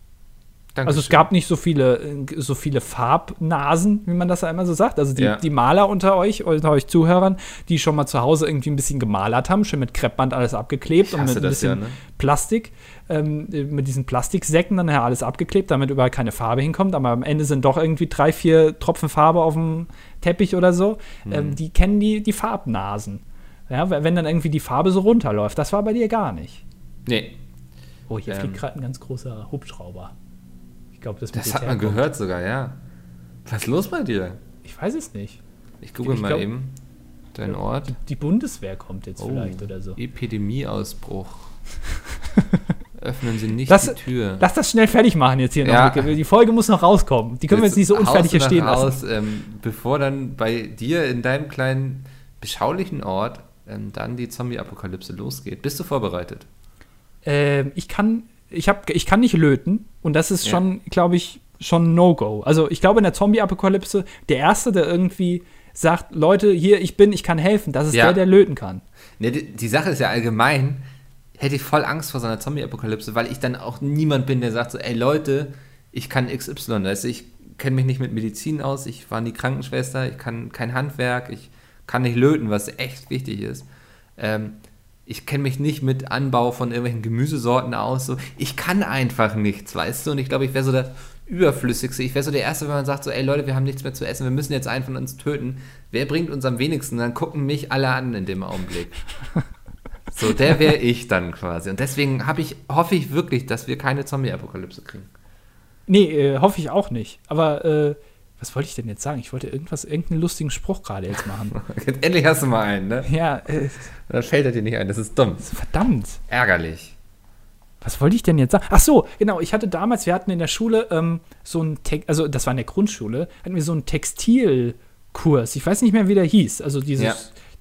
Dankeschön. Also es gab nicht so viele, äh, so viele Farbnasen, wie man das ja immer so sagt. Also die, Ja. die Maler unter euch, unter euch Zuhörern, die schon mal zu Hause irgendwie ein bisschen gemalert haben, schön mit Kreppband alles abgeklebt und mit ein bisschen ja, ne? Plastik, ähm, mit diesen Plastiksäcken dann alles abgeklebt, damit überall keine Farbe hinkommt. Aber am Ende sind doch irgendwie drei, vier Tropfen Farbe auf dem Teppich oder so. Hm. Ähm, die kennen die, die Farbnasen. Ja, wenn dann irgendwie die Farbe so runterläuft. Das war bei dir gar nicht. Nee, Oh, hier Ähm. fliegt gerade ein ganz großer Hubschrauber. Ich glaube, das, das hat man kommt. gehört sogar, ja. Was ist los bei dir? Ich weiß es nicht. Ich google Ich mal glaub- eben deinen Ort. Die Bundeswehr kommt jetzt Oh, vielleicht oder so. Epidemieausbruch. *laughs* Öffnen Sie nicht Das- die Tür. Lass das schnell fertig machen jetzt hier Ja. noch. Die Folge muss noch rauskommen. Die können wir jetzt nicht so unfertig hier stehen lassen. ähm, bevor dann bei dir in deinem kleinen, beschaulichen Ort ähm, dann die Zombie-Apokalypse losgeht. Bist du vorbereitet? Ähm, ich kann, ich hab, ich kann nicht löten und das ist Ja. schon, glaube ich, schon ein No-Go. Also ich glaube, in der Zombie-Apokalypse, der Erste, der irgendwie sagt, Leute, hier, ich bin, ich kann helfen, das ist Ja. der, der löten kann. Ne, die, die Sache ist ja allgemein, hätte ich voll Angst vor so einer Zombie-Apokalypse, weil ich dann auch niemand bin, der sagt so, ey Leute, ich kann XY, du, ich kenne mich nicht mit Medizin aus, ich war nie Krankenschwester, ich kann kein Handwerk, ich kann nicht löten, was echt wichtig ist. Ähm, ich kenne mich nicht mit Anbau von irgendwelchen Gemüsesorten aus, so, ich kann einfach nichts, weißt du, und ich glaube, ich wäre so der Überflüssigste, ich wäre so der Erste, wenn man sagt so, ey Leute, wir haben nichts mehr zu essen, wir müssen jetzt einen von uns töten, wer bringt uns am wenigsten, dann gucken mich alle an in dem Augenblick. *laughs* So, der wäre ich dann quasi. Und deswegen ich, hoffe ich wirklich, dass wir keine Zombie-Apokalypse kriegen. Nee, äh, hoffe ich auch nicht. Aber äh, was wollte ich denn jetzt sagen? Ich wollte irgendwas, irgendeinen lustigen Spruch gerade jetzt machen. *laughs* Endlich hast du mal einen, ne? ja, äh, Dann fällt er dir nicht ein. Das ist dumm. verdammt. Ärgerlich. Was wollte ich denn jetzt sagen? Ach so, genau. Ich hatte damals, wir hatten in der Schule ähm, so ein, Te also das war in der Grundschule, hatten wir so einen Textilkurs. Ich weiß nicht mehr, wie der hieß. Also dieses, Ja.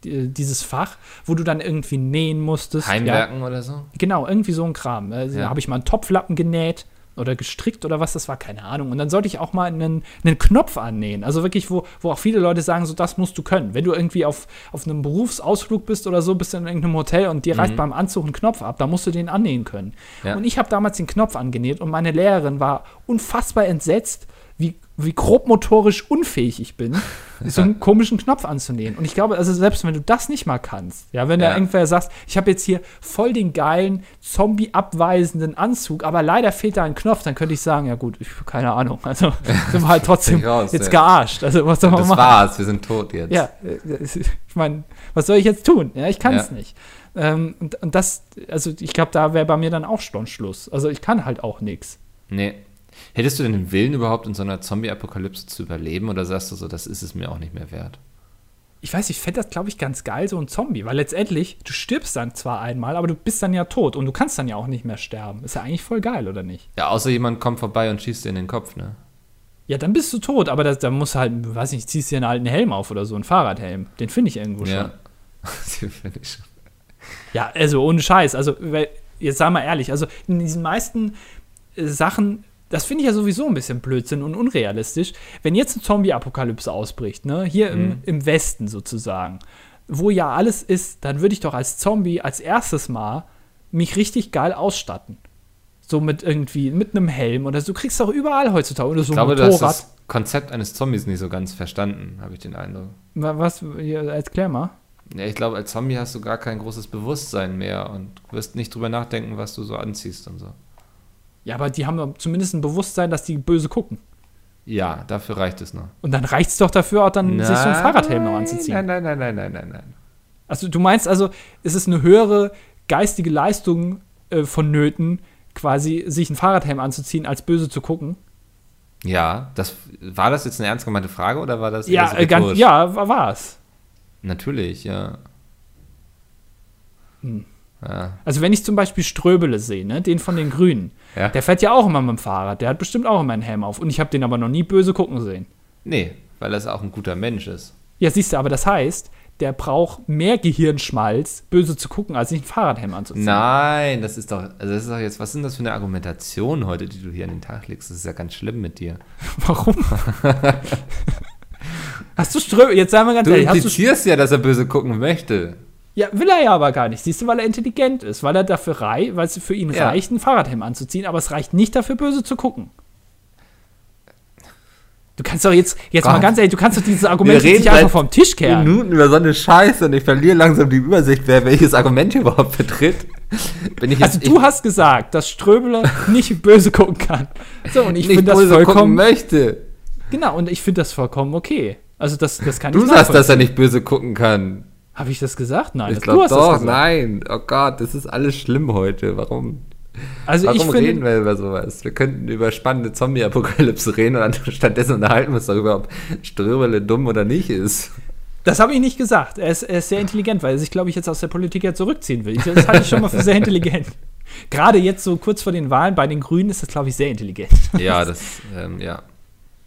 die, dieses Fach, wo du dann irgendwie nähen musstest. Ja, Heimwerken oder so? genau, irgendwie so ein Kram. Also, Ja. Da habe ich mal einen Topflappen genäht oder gestrickt oder was das war, keine Ahnung. Und dann sollte ich auch mal einen, einen Knopf annähen. Also wirklich, wo, wo auch viele Leute sagen, so das musst du können. Wenn du irgendwie auf, auf einem Berufsausflug bist oder so, bist du in irgendeinem Hotel und dir reißt beim Anzug ein Knopf ab, dann musst du den annähen können. Ja. Und ich habe damals den Knopf angenäht und meine Lehrerin war unfassbar entsetzt, wie, wie grobmotorisch unfähig ich bin, *laughs* so einen komischen Knopf anzunähen. Und ich glaube, also selbst wenn du das nicht mal kannst, ja, wenn Ja. da irgendwer sagst, ich habe jetzt hier voll den geilen, zombie-abweisenden Anzug, aber leider fehlt da ein Knopf, dann könnte ich sagen, ja gut, ich keine Ahnung. Also *laughs* sind wir halt trotzdem raus, jetzt ja. gearscht. Also was soll man Das machen? war's, wir sind tot jetzt. Ja, äh, ich meine, was soll ich jetzt tun? Ja, ich kann es Ja. nicht. Ähm, und, und das, also ich glaube, da wäre bei mir dann auch schon Schluss. Also ich kann halt auch nichts. Nee. Hättest du denn den Willen überhaupt in so einer Zombie-Apokalypse zu überleben oder sagst du so, das ist es mir auch nicht mehr wert? Ich weiß, ich fände das, glaube ich, ganz geil, so ein Zombie, weil letztendlich, du stirbst dann zwar einmal, aber du bist dann ja tot und du kannst dann ja auch nicht mehr sterben. Ist ja eigentlich voll geil, oder nicht? Ja, außer jemand kommt vorbei und schießt dir in den Kopf, ne? Ja, dann bist du tot, aber da musst du halt, weiß nicht, ziehst dir einen alten Helm auf oder so, einen Fahrradhelm. Den finde ich irgendwo schon. Ja. *laughs* Den finde ich schon. Ja, also ohne Scheiß. Also, jetzt sagen wir ehrlich, also in diesen meisten äh, Sachen, das finde ich ja sowieso ein bisschen Blödsinn und unrealistisch. Wenn jetzt eine Zombie-Apokalypse ausbricht, ne, hier im, im Westen sozusagen, wo ja alles ist, dann würde ich doch als Zombie als erstes mal mich richtig geil ausstatten. So mit irgendwie, mit einem Helm oder so. Du kriegst doch überall heutzutage oder so Ich ein glaube, du hast Motorrad. das Konzept eines Zombies nicht so ganz verstanden, habe ich den Eindruck. Wa- Was, ja, erklär mal. Ja, ich glaube, als Zombie hast du gar kein großes Bewusstsein mehr und wirst nicht drüber nachdenken, was du so anziehst und so. Ja, aber die haben zumindest ein Bewusstsein, dass die böse gucken. Ja, dafür reicht es noch. Und dann reicht es doch dafür, auch dann sich so ein Fahrradhelm noch anzuziehen. Nein, nein, nein, nein, nein, nein, nein. Also du meinst also, es ist eine höhere geistige Leistung äh, vonnöten, quasi sich ein Fahrradhelm anzuziehen, als böse zu gucken? Ja, das war das jetzt eine ernst gemeinte Frage oder war das Ja, so äh, ganz, ja, war war's. Natürlich, ja. Hm. Ja, Also wenn ich zum Beispiel Ströbele sehe, ne, den von den Grünen, ja. der fährt ja auch immer mit dem Fahrrad, der hat bestimmt auch immer einen Helm auf und ich habe den aber noch nie böse gucken sehen. Nee, weil das auch ein guter Mensch ist. Ja, siehst du, aber das heißt, der braucht mehr Gehirnschmalz, böse zu gucken, als sich ein Fahrradhelm anzuziehen. Nein, das ist doch, also das ist doch jetzt, was sind das für eine Argumentation heute, die du hier an den Tag legst? Das ist ja ganz schlimm mit dir. *laughs* Warum? *laughs* hast du Ströbele, jetzt sagen wir ganz Du ehrlich, du implizierst ja, dass er böse gucken möchte. Ja, will er ja aber gar nicht. Siehst du, weil er intelligent ist, weil er dafür rei, weil es für ihn Ja. reicht, ein Fahrradhelm anzuziehen, aber es reicht nicht dafür, böse zu gucken. Du kannst doch jetzt, jetzt Gott. mal ganz ehrlich, du kannst doch dieses Argument nicht einfach vom Tisch kehren. Minuten über so eine Scheiße und ich verliere langsam die Übersicht, wer welches Argument *laughs* überhaupt vertritt. Also du hast gesagt, dass Ströbele nicht *laughs* böse gucken kann. So, und ich nicht finde das vollkommen, möchte. genau, und ich finde das vollkommen okay. Also das, das kann Du ich sagst, dass er nicht böse gucken kann. Habe ich das gesagt? Nein, Ich das- glaube das doch, gesagt. nein. Oh Gott, das ist alles schlimm heute. Warum? Also ich Warum finde, reden wir über sowas? Wir könnten über spannende Zombie-Apokalypse reden und dann *laughs* stattdessen unterhalten wir uns darüber, ob Ströberle dumm oder nicht ist. Das habe ich nicht gesagt. Er ist, er ist sehr intelligent, weil er sich, glaube ich, jetzt aus der Politik ja zurückziehen will. Ich- Das halte ich schon mal für sehr intelligent. Gerade jetzt so kurz vor den Wahlen bei den Grünen ist das, glaube ich, sehr intelligent, Ja, das, ähm, ja.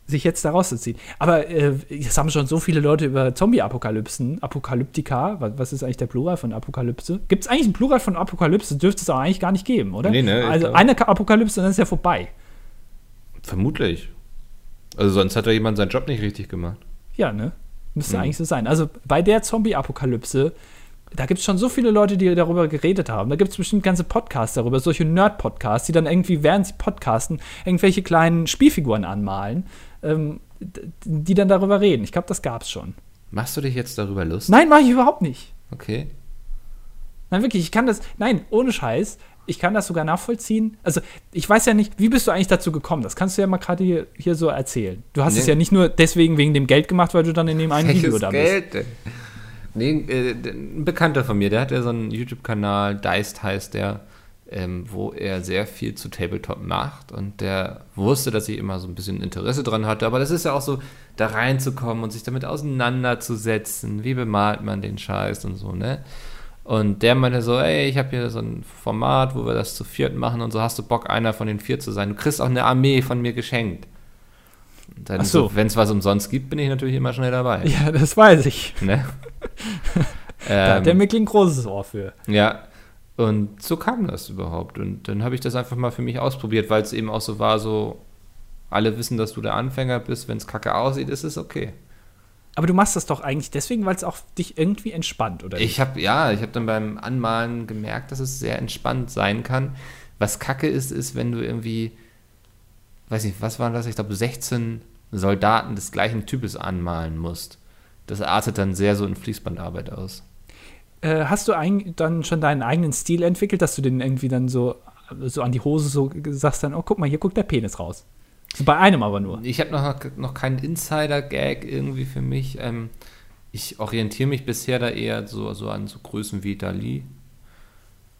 Sich jetzt da rauszuziehen. Aber äh, jetzt haben schon so viele Leute über Zombie-Apokalypsen, Apokalyptika, was, was ist eigentlich der Plural von Apokalypse? Gibt es eigentlich einen Plural von Apokalypse? Dürfte es auch eigentlich gar nicht geben, oder? Nee, ne, also eine Apokalypse, dann ist ja vorbei. Vermutlich. Also sonst hat da jemand seinen Job nicht richtig gemacht. Ja, ne? Müsste Mhm. eigentlich so sein. Also bei der Zombie-Apokalypse, da gibt es schon so viele Leute, die darüber geredet haben. Da gibt es bestimmt ganze Podcasts darüber, solche Nerd-Podcasts, die dann irgendwie, während sie podcasten, irgendwelche kleinen Spielfiguren anmalen, ähm, die dann darüber reden. Ich glaube, das gab es schon. Machst du dich jetzt darüber lustig? Nein, mache ich überhaupt nicht. Okay. Nein, wirklich, ich kann das, nein, ohne Scheiß, ich kann das sogar nachvollziehen. Also, ich weiß ja nicht, wie bist du eigentlich dazu gekommen? Das kannst du ja mal gerade hier, hier so erzählen. Du hast es Nee. ja nicht nur deswegen wegen dem Geld gemacht, weil du dann in dem einen Video da bist. Geld denn? Nee, äh, ein Bekannter von mir, der hat ja so einen YouTube-Kanal, Deist heißt der, ähm, wo er sehr viel zu Tabletop macht und der wusste, dass ich immer so ein bisschen Interesse dran hatte, aber das ist ja auch so, da reinzukommen und sich damit auseinanderzusetzen, wie bemalt man den Scheiß und so, ne? Und der meinte so, ey, ich habe hier so ein Format, wo wir das zu viert machen und so, hast du Bock, einer von den vier zu sein? Du kriegst auch eine Armee von mir geschenkt. Und Dann Ach so. so. wenn es was umsonst gibt, bin ich natürlich immer schnell dabei. Ja, das weiß ich. Ne? *laughs* Da hat der ähm, Mickey ein großes Ohr für. ja, und so kam das überhaupt. Und dann habe ich das einfach mal für mich ausprobiert, weil es eben auch so war, so, alle wissen, dass du der Anfänger bist, wenn es kacke aussieht, ist es okay. Aber du machst das doch eigentlich deswegen, weil es auch dich irgendwie entspannt, oder? Ich habe, ja, ich habe dann beim Anmalen gemerkt, dass es sehr entspannt sein kann. Was kacke ist, ist, wenn du irgendwie, weiß nicht, was waren das? Ich glaube, 16 Soldaten des gleichen Types anmalen musst. Das artet dann sehr so in Fließbandarbeit aus. Äh, hast du ein, dann schon deinen eigenen Stil entwickelt, dass du den irgendwie dann so, so an die Hose so sagst dann, oh, guck mal, hier guckt der Penis raus. So bei einem aber nur. Ich habe noch, noch keinen Insider-Gag irgendwie für mich. Ähm, ich orientiere mich bisher da eher so, so an so Größen wie Dali.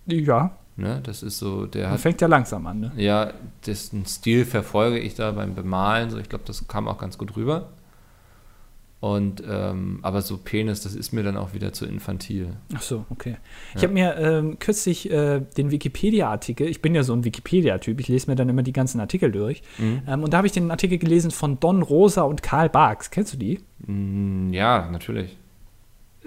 Ja, Ne? Das ist so, der man hat, fängt ja langsam an, ne? ja, dessen Stil verfolge ich da beim Bemalen. So, ich glaube, das kam auch ganz gut rüber. Und, ähm, aber so Penis, das ist mir dann auch wieder zu infantil. Ach so, okay. Ich Ja. habe mir ähm, kürzlich äh, den Wikipedia-Artikel, ich bin ja so ein Wikipedia-Typ, ich lese mir dann immer die ganzen Artikel durch. Mhm. Ähm, und da habe ich den Artikel gelesen von Don Rosa und Karl Barks. Kennst du die? Mm, ja, natürlich.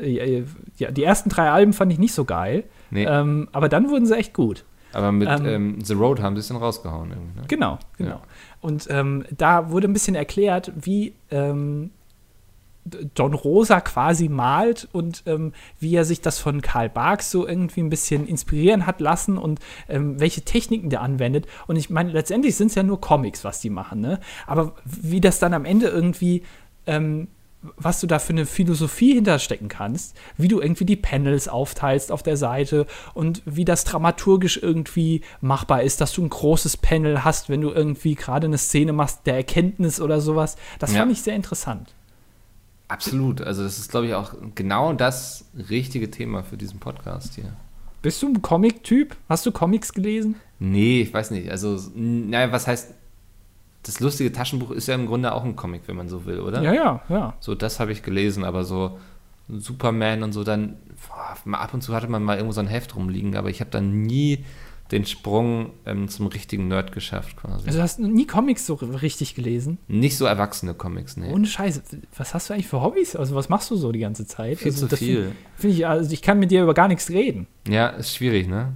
Äh, ja, die ersten drei Alben fand ich nicht so geil, Nee, ähm, aber dann wurden sie echt gut. aber mit ähm, ähm, The Road haben sie es dann rausgehauen. Irgendwie, ne? Genau, genau. Ja. Und da wurde ein bisschen erklärt, wie Don Rosa quasi malt und ähm, wie er sich das von Karl Barks so irgendwie ein bisschen inspirieren hat lassen und ähm, welche Techniken der anwendet. Und ich meine, letztendlich sind es ja nur Comics, was die machen, ne? Aber wie das dann am Ende irgendwie ähm, was du da für eine Philosophie hinterstecken kannst, wie du irgendwie die Panels aufteilst auf der Seite und wie das dramaturgisch irgendwie machbar ist, dass du ein großes Panel hast, wenn du irgendwie gerade eine Szene machst der Erkenntnis oder sowas. Das Ja. fand ich sehr interessant. Absolut. Also das ist, glaube ich, auch genau das richtige Thema für diesen Podcast hier. Bist du ein Comic-Typ? Hast du Comics gelesen? Nee, ich weiß nicht. Also, naja, was heißt, das lustige Taschenbuch ist ja im Grunde auch ein Comic, wenn man so will, oder? Ja, ja, ja. So, das habe ich gelesen, aber so Superman und so dann, boah, ab und zu hatte man mal irgendwo so ein Heft rumliegen, aber ich habe dann nie den Sprung ähm, zum richtigen Nerd geschafft, quasi. Also du hast nie Comics so richtig gelesen? Nicht so erwachsene Comics, nee. Ohne Scheiße. Was hast du eigentlich für Hobbys? Also was machst du so die ganze Zeit? Viel also, zu das viel. Find, find ich, also ich kann mit dir über gar nichts reden. Ja, ist schwierig, ne?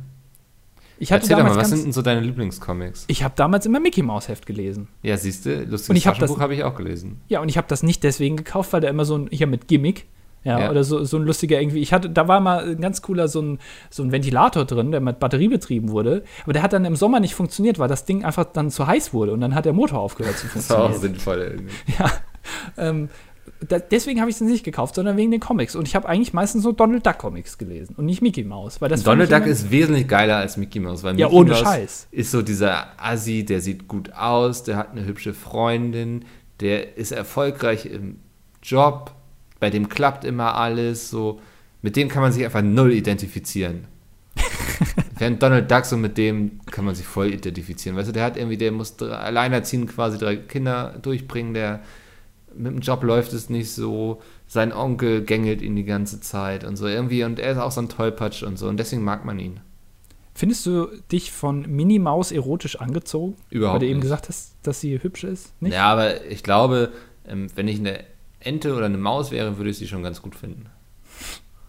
Ich hatte Erzähl doch mal, was sind denn so deine Lieblingscomics? Ich habe damals immer Mickey Maus Heft gelesen. Ja, siehst du, lustiges hab Taschenbuch habe ich auch gelesen. Ja, und ich habe das nicht deswegen gekauft, weil da immer so ein, hier mit Gimmick, ja, Ja. oder so, so ein lustiger irgendwie. Ich hatte, da war mal ein ganz cooler so ein, so ein Ventilator drin, der mit Batterie betrieben wurde. Aber der hat dann im Sommer nicht funktioniert, weil das Ding einfach dann zu heiß wurde und dann hat der Motor aufgehört zu *laughs* Das war auch funktionieren. sinnvoll irgendwie. *laughs* Ja. Ähm, da, deswegen habe ich es nicht gekauft, sondern wegen den Comics. Und ich habe eigentlich meistens so Donald Duck Comics gelesen und nicht Mickey Mouse. Weil das Donald Duck ist wesentlich geiler als Mickey Mouse, weil Ja, Mickey ohne Mouse Scheiß. ist so dieser Assi, der sieht gut aus, der hat eine hübsche Freundin, der ist erfolgreich im Job, bei dem klappt immer alles, so mit dem kann man sich einfach null identifizieren. *laughs* Während Donald Duck so mit dem kann man sich voll identifizieren. Weißt du, der hat irgendwie, der muss drei, alleinerziehend quasi drei Kinder durchbringen, der mit dem Job läuft es nicht so, sein Onkel gängelt ihn die ganze Zeit und so irgendwie und er ist auch so ein Tollpatsch und so und deswegen mag man ihn. Findest du dich von Minnie Maus erotisch angezogen? Überhaupt Weil du eben nicht. gesagt hast, dass sie hübsch ist? Nicht? Ja, aber ich glaube, ähm, wenn ich eine Ente oder eine Maus wäre, würde ich sie schon ganz gut finden.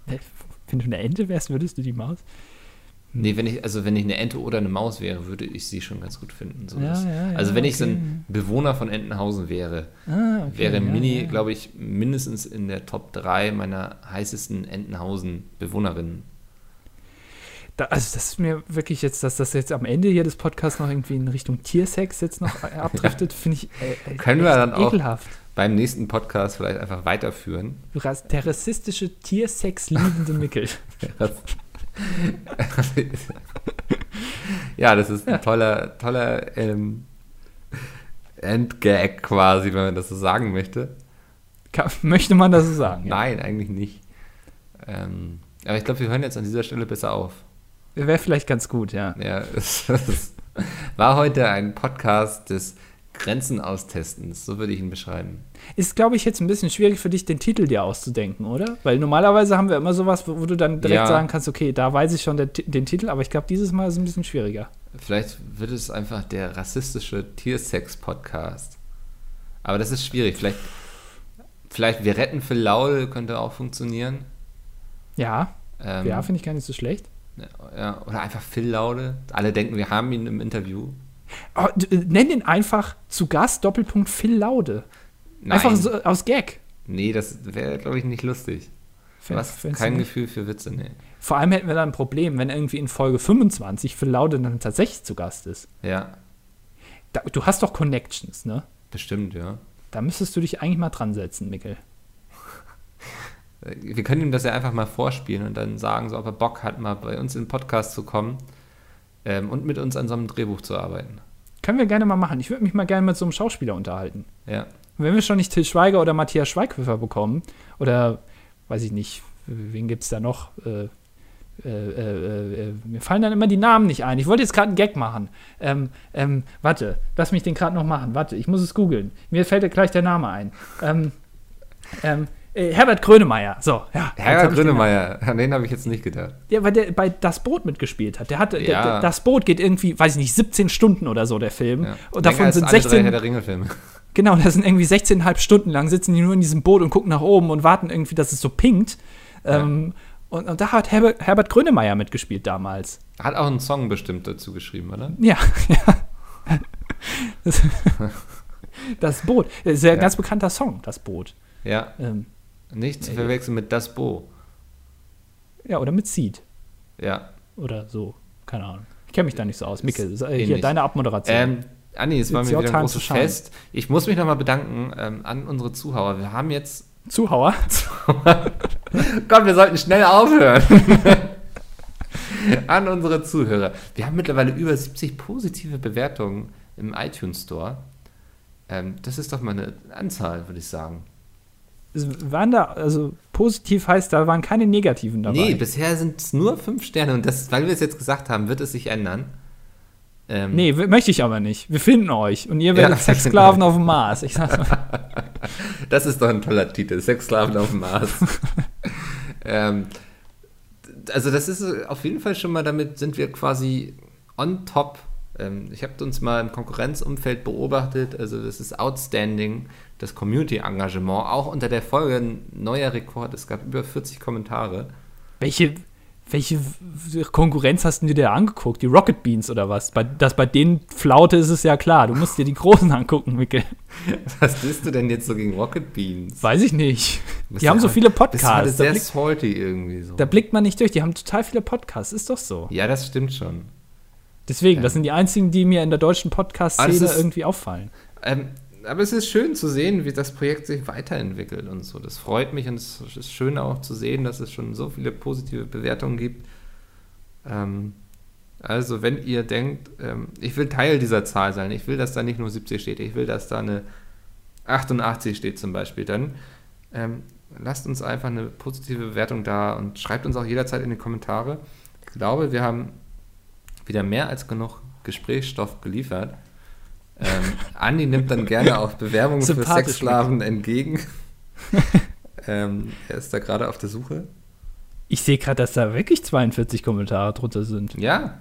Wenn du eine Ente wärst, würdest du die Maus? Nee, wenn ich, also wenn ich eine Ente oder eine Maus wäre, würde ich sie schon ganz gut finden. So Ja, ja, ja, also wenn ich so okay. ein Bewohner von Entenhausen wäre, Ah, okay, wäre Mini, glaube ich, mindestens in der Top 3 meiner heißesten Entenhausen-Bewohnerinnen. Da, also das ist mir wirklich jetzt, dass das jetzt am Ende hier des Podcasts noch irgendwie in Richtung Tiersex jetzt noch äh, *laughs* abdriftet, finde ich äh, äh, Können wir dann auch- ekelhaft. Beim nächsten Podcast vielleicht einfach weiterführen. Der rassistische Tiersex liebende Mickel. *laughs* ja, das ist ein toller, toller ähm, Endgag quasi, wenn man das so sagen möchte. Möchte man das so sagen? Ja. Nein, eigentlich nicht. Ähm, aber ich glaube, wir hören jetzt an dieser Stelle besser auf. Wäre vielleicht ganz gut, ja. Ja, *laughs* es, es war heute ein Podcast des Grenzen austestens, so würde ich ihn beschreiben. Ist, glaube ich, jetzt ein bisschen schwierig für dich, den Titel dir auszudenken, oder? Weil normalerweise haben wir immer sowas, wo, wo du dann direkt Ja. sagen kannst, okay, da weiß ich schon der, den Titel, aber ich glaube, dieses Mal ist es ein bisschen schwieriger. Vielleicht wird es einfach der rassistische Tiersex-Podcast. Aber das ist schwierig. Vielleicht, vielleicht wir retten Phil Laul könnte auch funktionieren. Ja, Ähm, ja, finde ich gar nicht so schlecht. ja, oder einfach Phil Laude. Alle denken, wir haben ihn im Interview. D- äh, nenn ihn einfach zu Gast Doppelpunkt Phil Laude. Nein, Einfach so aus Gag. nee, das wäre, glaube ich, nicht lustig. Fändest du kein nicht? Gefühl für Witze, nee. Vor allem hätten wir dann ein Problem, wenn irgendwie in Folge 25 Phil Laude dann tatsächlich zu Gast ist. Ja, Da, du hast doch Connections, ne? bestimmt, ja. Da müsstest du dich eigentlich mal dran setzen, Mikkel. *laughs* Wir können ihm das ja einfach mal vorspielen und dann sagen, so, ob er Bock hat, mal bei uns in den Podcast zu kommen ähm, und mit uns an so einem Drehbuch zu arbeiten. Können wir gerne mal machen. Ich würde mich mal gerne mit so einem Schauspieler unterhalten. Ja, Und wenn wir schon nicht Till Schweiger oder Matthias Schweighöfer bekommen, oder weiß ich nicht, wen gibt es da noch? Äh, äh, äh, äh, mir fallen dann immer die Namen nicht ein. Ich wollte jetzt gerade einen Gag machen. Ähm, ähm, warte, lass mich den gerade noch machen. Warte, ich muss es googeln. Mir fällt gleich der Name ein. Ähm, ähm, äh, Herbert Grönemeyer. So, ja. Herbert. Grönemeyer, an den habe ich jetzt nicht gedacht. Ja, weil der bei Das Boot mitgespielt hat. Der hatte, der, Ja. der, Das Boot geht irgendwie, weiß ich nicht, 17 Stunden oder so, der Film. Ja. Und davon sind alle drei 16, Herr der Ringe-Filme. *laughs* Genau, das sind irgendwie 16,5 Stunden lang, sitzen die nur in diesem Boot und gucken nach oben und warten irgendwie, dass es so pinkt. Ähm, und, und da hat Herbert, Herbert Grönemeyer mitgespielt damals. Hat auch einen Song bestimmt dazu geschrieben, oder? Ja, *laughs* ja. Das, *laughs* das Boot. Das ist ja ein Ja. ganz bekannter Song, das Boot. Ja, Ähm, nicht zu Nee. verwechseln mit Das Bo. ja, oder mit Seed. Ja. Oder so. Keine Ahnung. Ich kenne mich da nicht so aus. Mikkel, äh, hier, ähnlich. deine Abmoderation. Ähm, Anni, es war It's mir wieder ein großes. Fest. Ich muss mich nochmal bedanken ähm, an unsere Zuhörer. Wir haben jetzt. Zuhauer. Gott, *laughs* wir sollten schnell aufhören. *laughs* an unsere Zuhörer. Wir haben mittlerweile über 70 positive Bewertungen im iTunes Store. Ähm, das ist doch mal eine Anzahl, würde ich sagen. Waren da, also positiv heißt, da waren keine negativen dabei. Nee, bisher sind es nur fünf Sterne und das, weil wir es jetzt gesagt haben, wird es sich ändern. Ähm, Nee, möchte ich aber nicht. Wir finden euch. Und ihr werdet *laughs* Ja. Sexsklaven auf dem Mars. Ich sag's mal. *laughs* Das ist doch ein toller Titel, Sexsklaven auf dem Mars. *laughs* ähm, also das ist äh, auf jeden Fall schon mal, damit sind wir quasi on top. Ähm, ich habe uns mal im Konkurrenzumfeld beobachtet, also das ist outstanding, das Community-Engagement, auch unter der Folge ein neuer Rekord, es gab über 40 Kommentare. Welche, welche Konkurrenz hast du dir da angeguckt? Die Rocket Beans oder was? Bei, das bei denen Flaute ist es ja klar. Du musst dir die Großen *laughs* angucken, Mikkel. Was bist du denn jetzt so gegen Rocket Beans? Weiß ich nicht. Die haben so halt- viele Bist du heute Podcasts. Da, sehr blick, salty irgendwie so. da blickt man nicht durch. Die haben total viele Podcasts. Ist doch so. ja, das stimmt schon. Deswegen, das Ähm. sind die einzigen, die mir in der deutschen Podcast-Szene ist- irgendwie auffallen. Ähm, aber es ist schön zu sehen, wie das Projekt sich weiterentwickelt und so. Das freut mich und es ist schön auch zu sehen, dass es schon so viele positive Bewertungen gibt. Ähm, also, wenn ihr denkt, ähm, ich will Teil dieser Zahl sein, ich will, dass da nicht nur 70 steht, ich will, dass da eine 88 steht zum Beispiel, dann ähm, lasst uns einfach eine positive Bewertung da und schreibt uns auch jederzeit in die Kommentare. Ich glaube, wir haben wieder mehr als genug Gesprächsstoff geliefert. Ähm, Andi nimmt dann gerne auch Bewerbungen für Sexsklaven entgegen. *laughs* ähm, er ist da gerade auf der Suche. Ich sehe gerade, dass da wirklich 42 Kommentare drunter sind. Ja,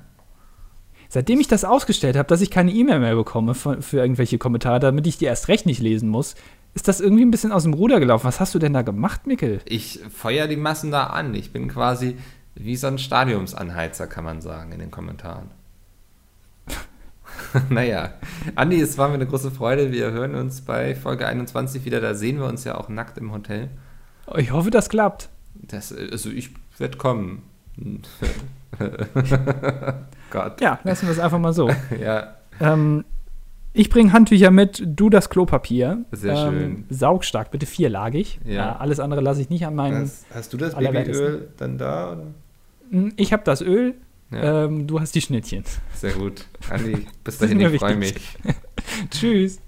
Seitdem ich das ausgestellt habe, dass ich keine E-Mail mehr bekomme von, für irgendwelche Kommentare, damit ich die erst recht nicht lesen muss, ist das irgendwie ein bisschen aus dem Ruder gelaufen. Was hast du denn da gemacht, Mikkel? ich feuer die Massen da an. Ich bin quasi wie so ein Stadiumsanheizer, kann man sagen, in den Kommentaren. *laughs* naja, Andi, es war mir eine große Freude. Wir hören uns bei Folge 21 wieder. Da sehen wir uns ja auch nackt im Hotel. Ich hoffe, das klappt. Das, also ich werde kommen. *laughs* Gott. Ja, lassen wir es einfach mal so. *laughs* ja. Ähm, ich bringe Handtücher mit, du das Klopapier. Sehr ähm, schön. Saugstark, bitte vierlagig. Ja. ja alles andere lasse ich nicht an meinen. Hast, hast du das Babyöl dann da? Oder? Hm, ich habe das Öl, ja. ähm, du hast die Schnittchen. Sehr gut. Andi, bis *laughs* dahin, ich freue mich. *laughs* Tschüss.